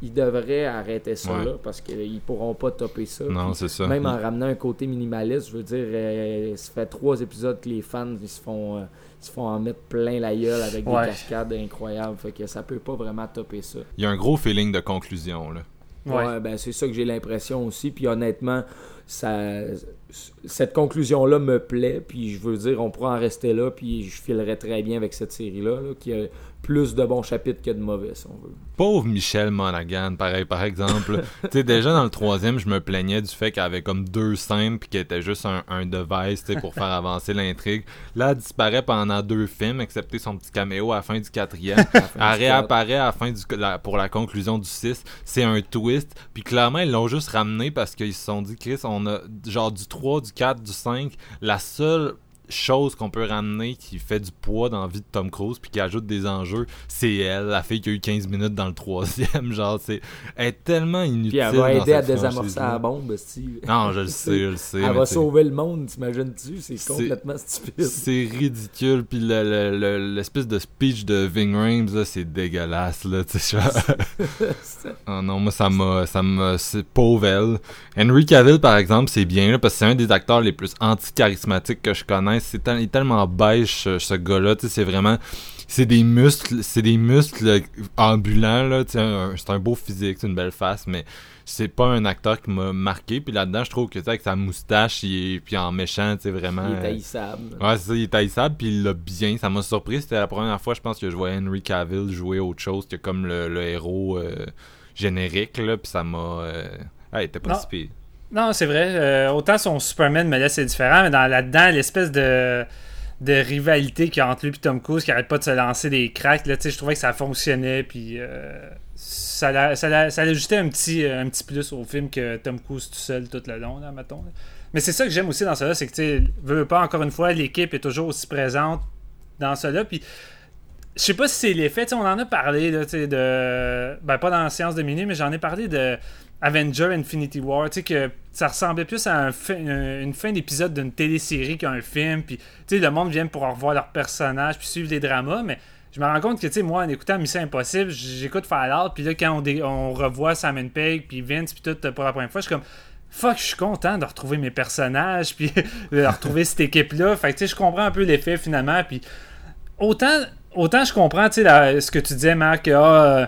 ils devraient arrêter ça Ouais. là parce qu'ils pourront pas topper ça. Non, Puis ça. Même en ramenant un côté minimaliste, je veux dire, euh, ça fait trois épisodes que les fans ils se font, euh, se font en mettre plein la gueule avec Ouais. des cascades incroyables. Fait que ça peut pas vraiment topper ça. Il y a un gros feeling de conclusion, là. Ouais. Ouais, ben c'est ça que j'ai l'impression aussi. Puis honnêtement, ça, cette conclusion-là me plaît. Puis je veux dire, on pourra en rester là. Puis je filerais très bien avec cette série-là, là, qui a plus de bons chapitres que de mauvais, si on veut. Pauvre Michel Monaghan, pareil, par exemple. tu sais, déjà dans le troisième, je me plaignais du fait qu'elle avait comme deux scènes puis qu'elle était juste un, un device pour faire avancer l'intrigue. Là, elle disparaît pendant deux films, excepté son petit caméo à la fin du quatrième. elle réapparaît à la fin du, la- pour la conclusion du 6. C'est un twist. Puis clairement, ils l'ont juste ramené parce qu'ils se sont dit, Chris, on a genre du 3, du 4, du 5. La seule chose qu'on peut ramener qui fait du poids dans la vie de Tom Cruise puis qui ajoute des enjeux, c'est elle, la fille qui a eu 15 minutes dans le troisième. Genre, c'est elle est tellement inutile. Puis elle va aider à désamorcer la bombe, Steve. Non, je le sais, je le sais. Elle va sauver le monde, t'imagines-tu? C'est complètement stupide. C'est ridicule, puis le- le- le- l'espèce de speech de Ving Rhames, là, c'est dégueulasse, là, oh non, moi, ça m'a, ça m'a, c'est pauvre elle. Henry Cavill, par exemple, c'est bien, là, parce que c'est un des acteurs les plus anti-charismatiques que je C'est tel- il est tellement beige, ce, gars-là, tu sais, c'est vraiment... C'est des muscles, c'est des muscles ambulants, là, tu sais, un- c'est un beau physique, c'est une belle face, mais c'est pas un acteur qui m'a marqué. Puis là-dedans, je trouve que, tu sais, avec sa moustache, il est, puis en méchant, tu sais, vraiment... Il est euh, haïssable. Ouais, c'est ça, il est haïssable, puis il l'a bien. Ça m'a surpris. C'était la première fois, je pense, que je voyais Henry Cavill jouer autre chose que comme le, le héros euh, générique, là, puis ça m'a... Euh... Ah, il était pas Non. si pire. Non, c'est vrai. euh, autant son Superman me laisse c'est différent, mais dans là-dedans, l'espèce de de rivalité qu'il y a entre lui et Tom Cruise qui arrête pas de se lancer des cracks là, je trouvais que ça fonctionnait puis euh, ça l'a- un petit un petit plus au film que Tom Cruise tout seul tout le long là, mettons. Mais c'est ça que j'aime aussi dans cela, c'est que tu sais, veux, pas encore une fois l'équipe est toujours aussi présente dans cela puis je sais pas si c'est l'effet, on en a parlé là, de ben pas dans la séance de minuit, mais j'en ai parlé de Avenger Infinity War, tu sais que ça ressemblait plus à un un- une fin d'épisode d'une télésérie qu'un film, puis tu sais le monde vient pour revoir leurs personnages puis suivre les dramas, mais je me rends compte que tu sais moi en écoutant Mission Impossible, j'écoute Fallout, puis là quand on, revoit Simon Pegg puis Vince puis tout pour la première fois, je suis comme fuck, je suis content de retrouver mes personnages puis de retrouver cette équipe là, fait que tu sais je comprends un peu l'effet finalement puis autant, autant je comprends tu sais, ce que tu disais, Marc, que, ah, euh,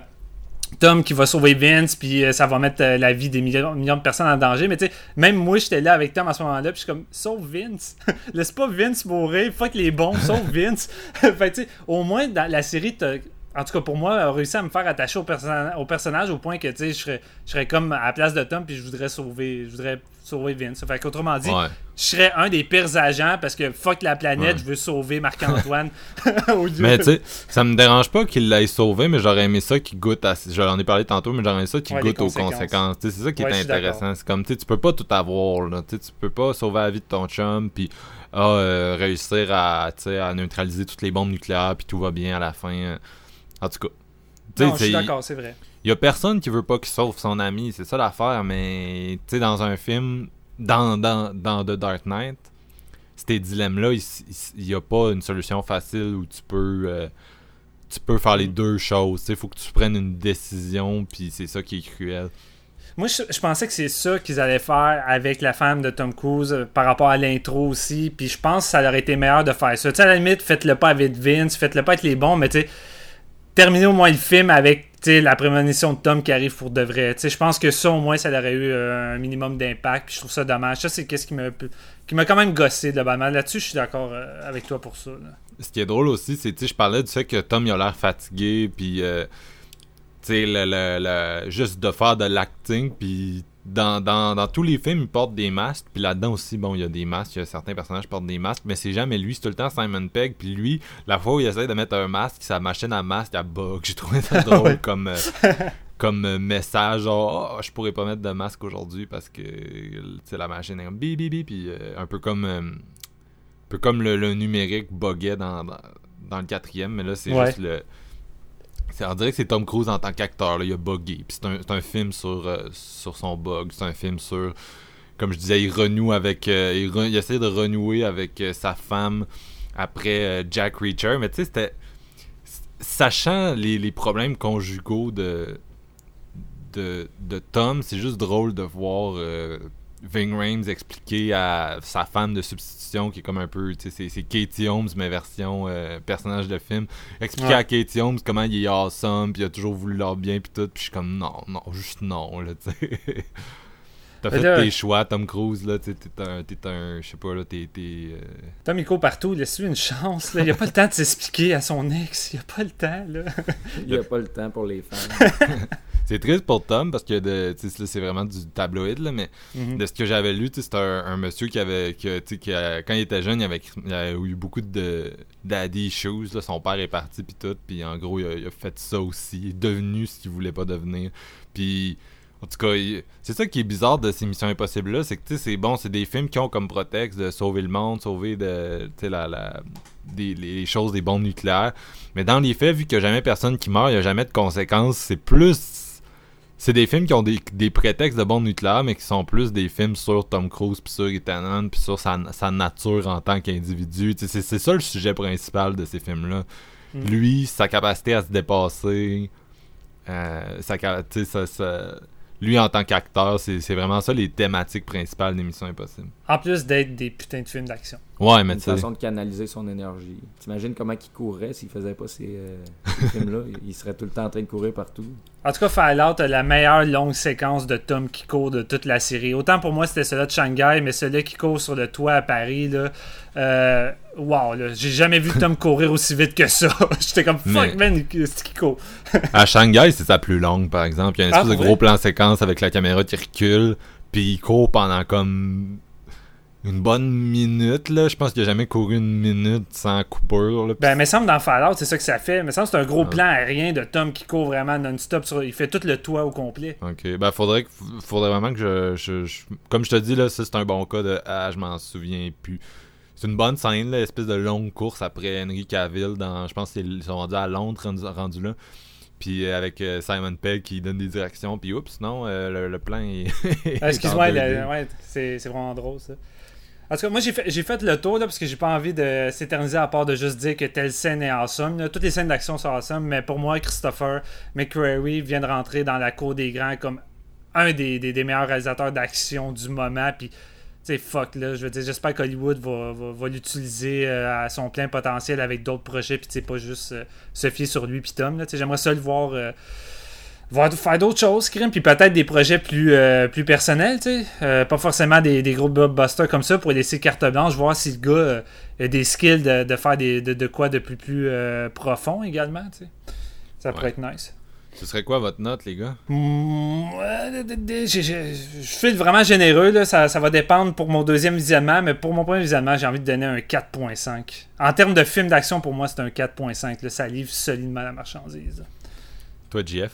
Tom qui va sauver Vince, puis euh, ça va mettre euh, la vie des millions, de personnes en danger. Mais tu sais, même moi, j'étais là avec Tom à ce moment-là, puis je suis comme, sauve Vince. Laisse pas Vince mourir, fuck les bons, sauve Vince. fait tu sais, au moins, dans la série, en tout cas pour moi, a réussi à me faire attacher au, perso- au personnage au point que tu sais, je serais, comme à la place de Tom, puis je voudrais sauver, sauver Vince. Fait qu'autrement dit. Je serais un des pires agents parce que fuck la planète, Ouais. je veux sauver Marc-Antoine. Mais tu sais, ça me dérange pas qu'il l'ait sauvé, mais j'aurais aimé ça qu'il goûte à. J'en ai parlé tantôt, mais j'aurais aimé ça qu'il Ouais, goûte aux conséquences. conséquences. Tu sais, C'est ça qui Ouais, est je intéressant. C'est comme, tu sais, tu peux pas tout avoir, là. Tu peux pas sauver la vie de ton chum, puis ah, euh, réussir à, à neutraliser toutes les bombes nucléaires, puis tout va bien à la fin. En tout cas. Tu sais, non, je suis d'accord, c'est vrai. Il y a personne qui veut pas qu'il sauve son ami, c'est ça l'affaire, mais tu sais, dans un film, dans, dans, dans The Dark Knight, ces dilemmes-là, il n'y a pas une solution facile où tu peux, euh, tu peux faire les deux choses. Il faut que tu prennes une décision, puis c'est ça qui est cruel. Moi, je, je pensais que c'est ça qu'ils allaient faire avec la femme de Tom Cruise euh, par rapport à l'intro aussi. Puis je pense que ça aurait été meilleur de faire ça. Tu sais, à la limite, faites-le pas avec Vince, faites-le pas avec les bons, mais tu sais, terminez au moins le film avec la prémonition de Tom qui arrive pour de vrai. Tu sais, je pense que ça, au moins, ça aurait eu euh, un minimum d'impact. Puis je trouve ça dommage. Ça, c'est qu'est-ce qui m'a qui m'a quand même gossé globalement. Là-dessus, je suis d'accord euh, avec toi pour ça. Ce qui est drôle aussi, c'est, sais, je parlais du fait que Tom, il a l'air fatigué, puis, euh, le, le- le- juste de faire de l'acting, puis dans, dans, dans tous les films, il porte des masques, puis là-dedans aussi, bon, il y a des masques, il y a certains personnages qui portent des masques, mais c'est jamais lui, c'est tout le temps Simon Pegg, puis lui, la fois où il essaie de mettre un masque, sa machine à masque, elle bug. J'ai trouvé ça drôle Ouais. comme... euh, comme euh, message genre Ah, je pourrais pas mettre de masque aujourd'hui parce que la machine est comme bip puis euh, un peu comme euh, un peu comme le, le numérique buguait dans, dans, dans le quatrième mais là c'est Ouais. juste le on dirait que c'est Tom Cruise en tant qu'acteur il a bugué. Puis c'est un, un film sur euh, sur son bug. C'est un film sur comme je disais il renoue avec euh, il, essaie de renouer avec euh, sa femme après Jack Reacher. Mais tu sais c'était sachant les, les problèmes conjugaux de de, de Tom, c'est juste drôle de voir Ving Rhames expliquer à sa femme de substitution, qui est comme un peu, tu sais, c'est- c'est Katie Holmes, mais version euh, personnage de film, expliquer Ouais. à Katie Holmes comment il est awesome, puis il a toujours voulu leur bien, puis tout, puis je suis comme non, non, juste non, là, tu sais. T'as fait tes choix, Tom Cruise, là, tu sais, t'es un, t'es un, je sais pas, là, t'es, t'es, euh, Tom, il court partout. Laisse-lui une chance. Là. Il a pas le temps de s'expliquer à son ex. Il a pas le temps. Là. Il a pas le temps pour les fans. C'est triste pour Tom parce que de, tu sais, là, c'est vraiment du tabloïd, là, mais Mhm. de ce que j'avais lu, tu sais, c'était un, un monsieur qui avait, que, tu sais, qui a- quand il était jeune, il avait, il avait eu beaucoup de daddy issues. Là, son père est parti, puis tout, puis en gros, il a, il a fait ça aussi. Il est devenu ce qu'il voulait pas devenir. Puis, en tout cas, c'est ça qui est bizarre de ces missions impossibles-là, c'est que, tu sais, c'est bon, c'est des films qui ont comme prétexte de sauver le monde, sauver de, tu sais, la, la, des, les choses des bombes nucléaires. Mais dans les faits, vu qu'il n'y a jamais personne qui meurt, il n'y a jamais de conséquences, c'est plus c'est des films qui ont des, des prétextes de bombes nucléaires, mais qui sont plus des films sur Tom Cruise, puis sur Ethan puis sur sa, sa nature en tant qu'individu. C'est ça le sujet principal de ces films-là. Mm. Lui, sa capacité à se dépasser, euh, sais, sa- sa- lui en tant qu'acteur, c'est vraiment ça les thématiques principales des Missions Impossibles. En plus d'être des putains de films d'action. Ouais, mais une façon de canaliser son énergie. T'imagines comment il courrait s'il faisait pas ces, euh, ces films-là? Il serait tout le temps en train de courir partout. En tout cas, Fallout a la meilleure longue séquence de Tom qui court de toute la série. Autant pour moi, c'était celui de Shanghai, mais celui qui court sur le toit à Paris, là. Euh, wow, là. J'ai jamais vu Tom courir aussi vite que ça. J'étais comme fuck, Mais- man, c'est qui court? À Shanghai, c'est sa plus longue, par exemple. Il y a une Ah, espèce de pour gros plan séquence avec la caméra qui recule, puis il court pendant comme une bonne minute, là. Je pense qu'il a jamais couru une minute sans coupure, là. Ben, mais semble dans Fallout, c'est ça que ça fait. Mais semble que c'est un gros Ah. plan aérien de Tom qui court vraiment non-stop. Sur... Il fait tout le toit au complet. Ok, ben faudrait, que- faudrait vraiment que je, je- je- Comme je te dis, là, ça c'est un bon cas de Ah, je m'en souviens plus. C'est une bonne scène, là, espèce de longue course après Henry Cavill dans. Je pense qu'ils sont rendus à Londres, rendus, là. Puis euh, avec euh, Simon Pegg qui donne des directions, puis oups, non, euh, le, le plan est. Ah, Excuse-moi, en le- 2D. ouais, c'est c'est vraiment drôle ça. En tout cas, moi j'ai fait, fait le tour là, parce que j'ai pas envie de s'éterniser à part de juste dire que telle scène est awesome. là. Toutes les scènes d'action sont awesome, mais pour moi, Christopher McQuarrie vient de rentrer dans la cour des grands comme un des, des- des meilleurs réalisateurs d'action du moment. Puis, tu sais, fuck là, je veux dire, j'espère qu'Hollywood va, va, va l'utiliser euh, à son plein potentiel avec d'autres projets, puis tu sais, pas juste euh, se fier sur lui puis Tom. là. Tu sais, J'aimerais ça le voir. euh, va faire d'autres choses, crime, puis peut-être des projets plus, euh, plus personnels, tu sais. Euh, pas forcément des, des gros blockbusters comme ça pour laisser carte blanche, voir si le gars euh, a des skills de, de faire des, de, de quoi de plus, plus profond également, tu sais. Ça pourrait être nice. Ce serait quoi votre note, les gars? Mm, Je suis vraiment généreux, là. Ça, ça va dépendre pour mon deuxième visionnement, mais pour mon premier visionnement, j'ai envie de donner un 4.5. En termes de film d'action, pour moi, c'est un 4.5. là. Ça livre solidement la marchandise. Toi, JF?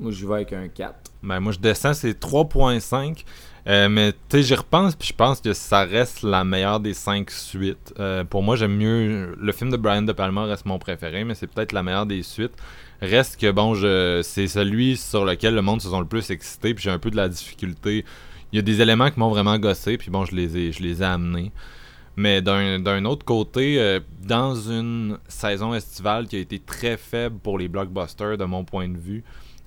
Moi, je vais avec un 4. Ben, moi, je descends, c'est 3.5. Euh, mais tu sais, j'y repense, puis je pense que ça reste la meilleure des 5 suites. Euh, pour moi, j'aime mieux. Le film de Brian De Palma reste mon préféré, mais c'est peut-être la meilleure des suites. Reste que, bon, je c'est celui sur lequel le monde se sont le plus excités, puis j'ai un peu de la difficulté. Il y a des éléments qui m'ont vraiment gossé, puis bon, je les ai, je les ai amenés. Mais d'un d'un autre côté, euh, dans une saison estivale qui a été très faible pour les blockbusters, de mon point de vue,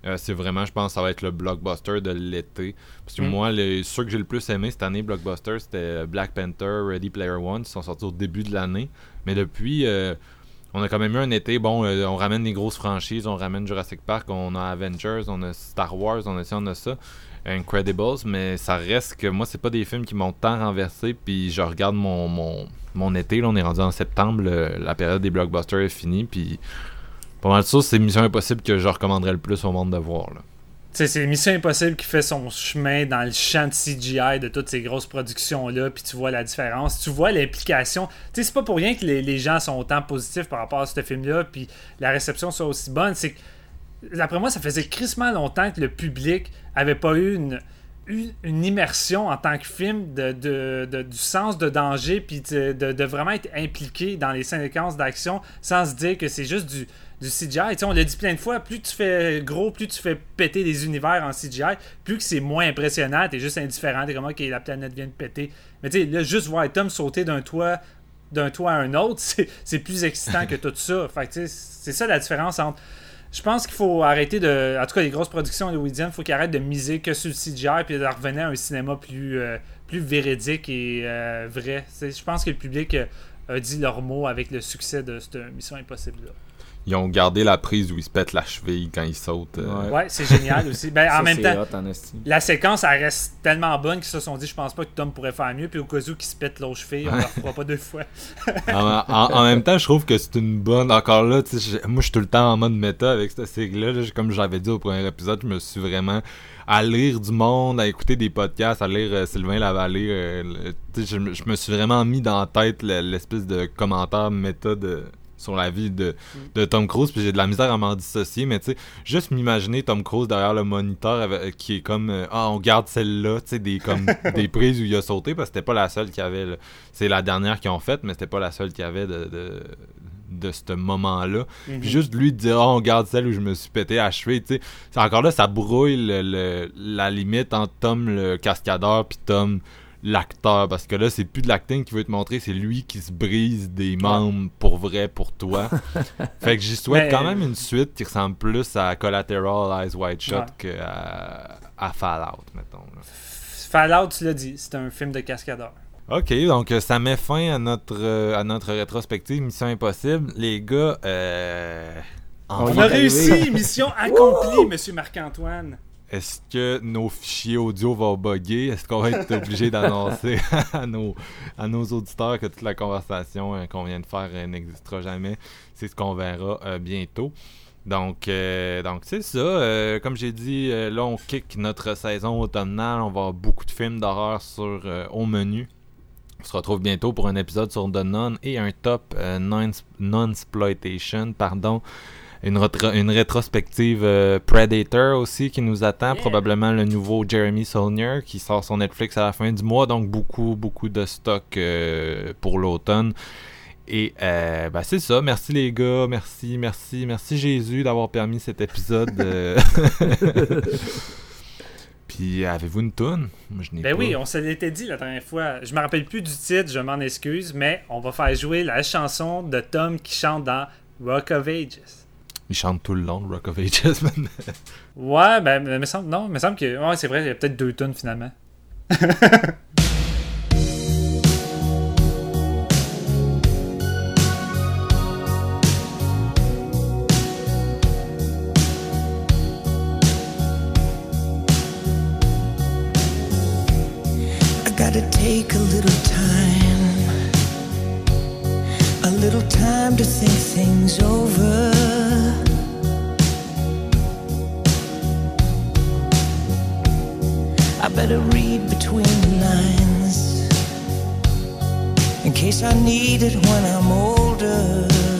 euh, c'est vraiment, je pense, ça va être le blockbuster de l'été. Parce que Mm. moi, les, ceux que j'ai le plus aimé cette année, blockbuster, c'était Black Panther, Ready Player One, qui sont sortis au début de l'année. Mais depuis, euh, on a quand même eu un été. Bon, euh, on ramène des grosses franchises, on ramène Jurassic Park, on a Avengers, on a Star Wars, on a ça, on a ça. Incredibles, mais ça reste que moi, c'est pas des films qui m'ont tant renversé. Puis je regarde mon, mon, mon été, là, on est rendu en septembre, le- la période des blockbusters est finie. Puis pas mal c'est Mission Impossible que je recommanderais le plus au monde de voir. C'est Mission Impossible qui fait son chemin dans le champ de CGI de toutes ces grosses productions-là, puis tu vois la différence. Tu vois l'implication. C'est pas pour rien que les, les gens sont autant positifs par rapport à ce film-là, puis la réception soit aussi bonne. C'est que, d'après moi, ça faisait crissement longtemps que le public avait pas eu une, une, immersion en tant que film de, de- du sens de danger, puis de- de vraiment être impliqué dans les séquences d'action sans se dire que c'est juste du, du CGI. On l'a dit plein de fois, plus tu fais gros, plus tu fais péter des univers en CGI, plus que c'est moins impressionnant, t'es juste indifférent, t'es comme ok, la planète vient de péter. Mais tu sais, là, juste voir Tom sauter d'un toit d'un toit à un autre, c'est plus excitant que tout ça. Fait c'est ça la différence entre. Je pense qu'il faut arrêter de. En tout cas, les grosses productions hollywoodiennes, il faut qu'ils arrêtent de miser que sur le CGI puis de revenir à un cinéma plus, euh, plus véridique et euh, vrai. Je pense que le public euh, a dit leur mot avec le succès de cette Mission Impossible-là. Ils ont gardé la prise où ils se pètent la cheville quand ils sautent. euh. Ouais. C'est génial aussi. Ben, Ça, en même c'est temps, hot en esti. la séquence, elle reste tellement bonne qu'ils se sont dit, je pense pas que Tom pourrait faire mieux. Puis au cas où qu'il se pète l'autre cheville, on ne le fera pas deux fois. en, en- en même temps, je trouve que c'est une bonne. Encore là, moi, je suis tout le temps en mode méta avec cette série-là. là. Comme j'avais dit au premier épisode, je me suis vraiment à lire du monde, à écouter des podcasts, à lire euh, Sylvain Lavallée. euh, je, me- je me suis vraiment mis dans la tête le- l'espèce de commentaire méta de sur la vie de, de Tom Cruise puis j'ai de la misère à m'en dissocier mais tu sais juste m'imaginer Tom Cruise derrière le moniteur avec- euh, qui est comme euh, ah on garde celle-là tu sais des comme des prises où il a sauté parce que c'était pas la seule qu'il y avait c'est la dernière qu'ils ont faite mais c'était pas la seule qu'il y avait de, de de ce moment-là. Puis juste lui dire Ah, on garde celle où je me suis pété à cheville, tu sais. C'est Encore là, ça brouille le- le- la limite entre Tom le cascadeur puis Tom l'acteur. Parce que là, c'est plus de l'acting qui veut te montrer, c'est lui qui se brise des membres pour vrai pour toi. fait que j'y souhaite Mais- quand même une suite qui ressemble plus à Collateral Eyes Wide Shut Ouais. qu'à à Fallout, mettons. là. Fallout, tu l'as dit, c'est un film de cascadeur. Ok, donc euh, ça met fin à notre euh, à notre rétrospective Mission Impossible. Les gars, euh, On a réussi, mission accomplie, monsieur Marc-Antoine. Est-ce que nos fichiers audio vont bugger? Est-ce qu'on va être obligé d'annoncer à nos, à nos auditeurs que toute la conversation euh, qu'on vient de faire euh, n'existera jamais? C'est ce qu'on verra euh, bientôt. Donc, donc c'est ça. Comme j'ai dit, là, on kick notre saison automnale. On va avoir beaucoup de films d'horreur sur au menu. On se retrouve bientôt pour un épisode sur The Nun et un top euh, non- non-exploitation, pardon. Une, une rétrospective euh, Predator aussi qui nous attend. Yeah. Probablement le nouveau Jeremy Saulnier qui sort sur Netflix à la fin du mois. Donc beaucoup, beaucoup de stock euh, pour l'automne. Et euh, ben, c'est ça. Merci les gars. Merci, merci, merci Jésus d'avoir permis cet épisode. euh. Puis avez-vous une toune? Moi, je n'ai Ben pas. oui, on se l'était dit la dernière fois. Je me rappelle plus du titre, je m'en excuse, mais on va faire jouer la chanson de Tom qui chante dans Rock of Ages il chante tout le long de Rock of Ages. Man. ouais, ben, mais me semble, non, me semble que. Ouais, c'est vrai, il y a peut-être deux tonnes finalement. take a little time, a little time to think things over. I better read between the lines In case I need it when I'm older.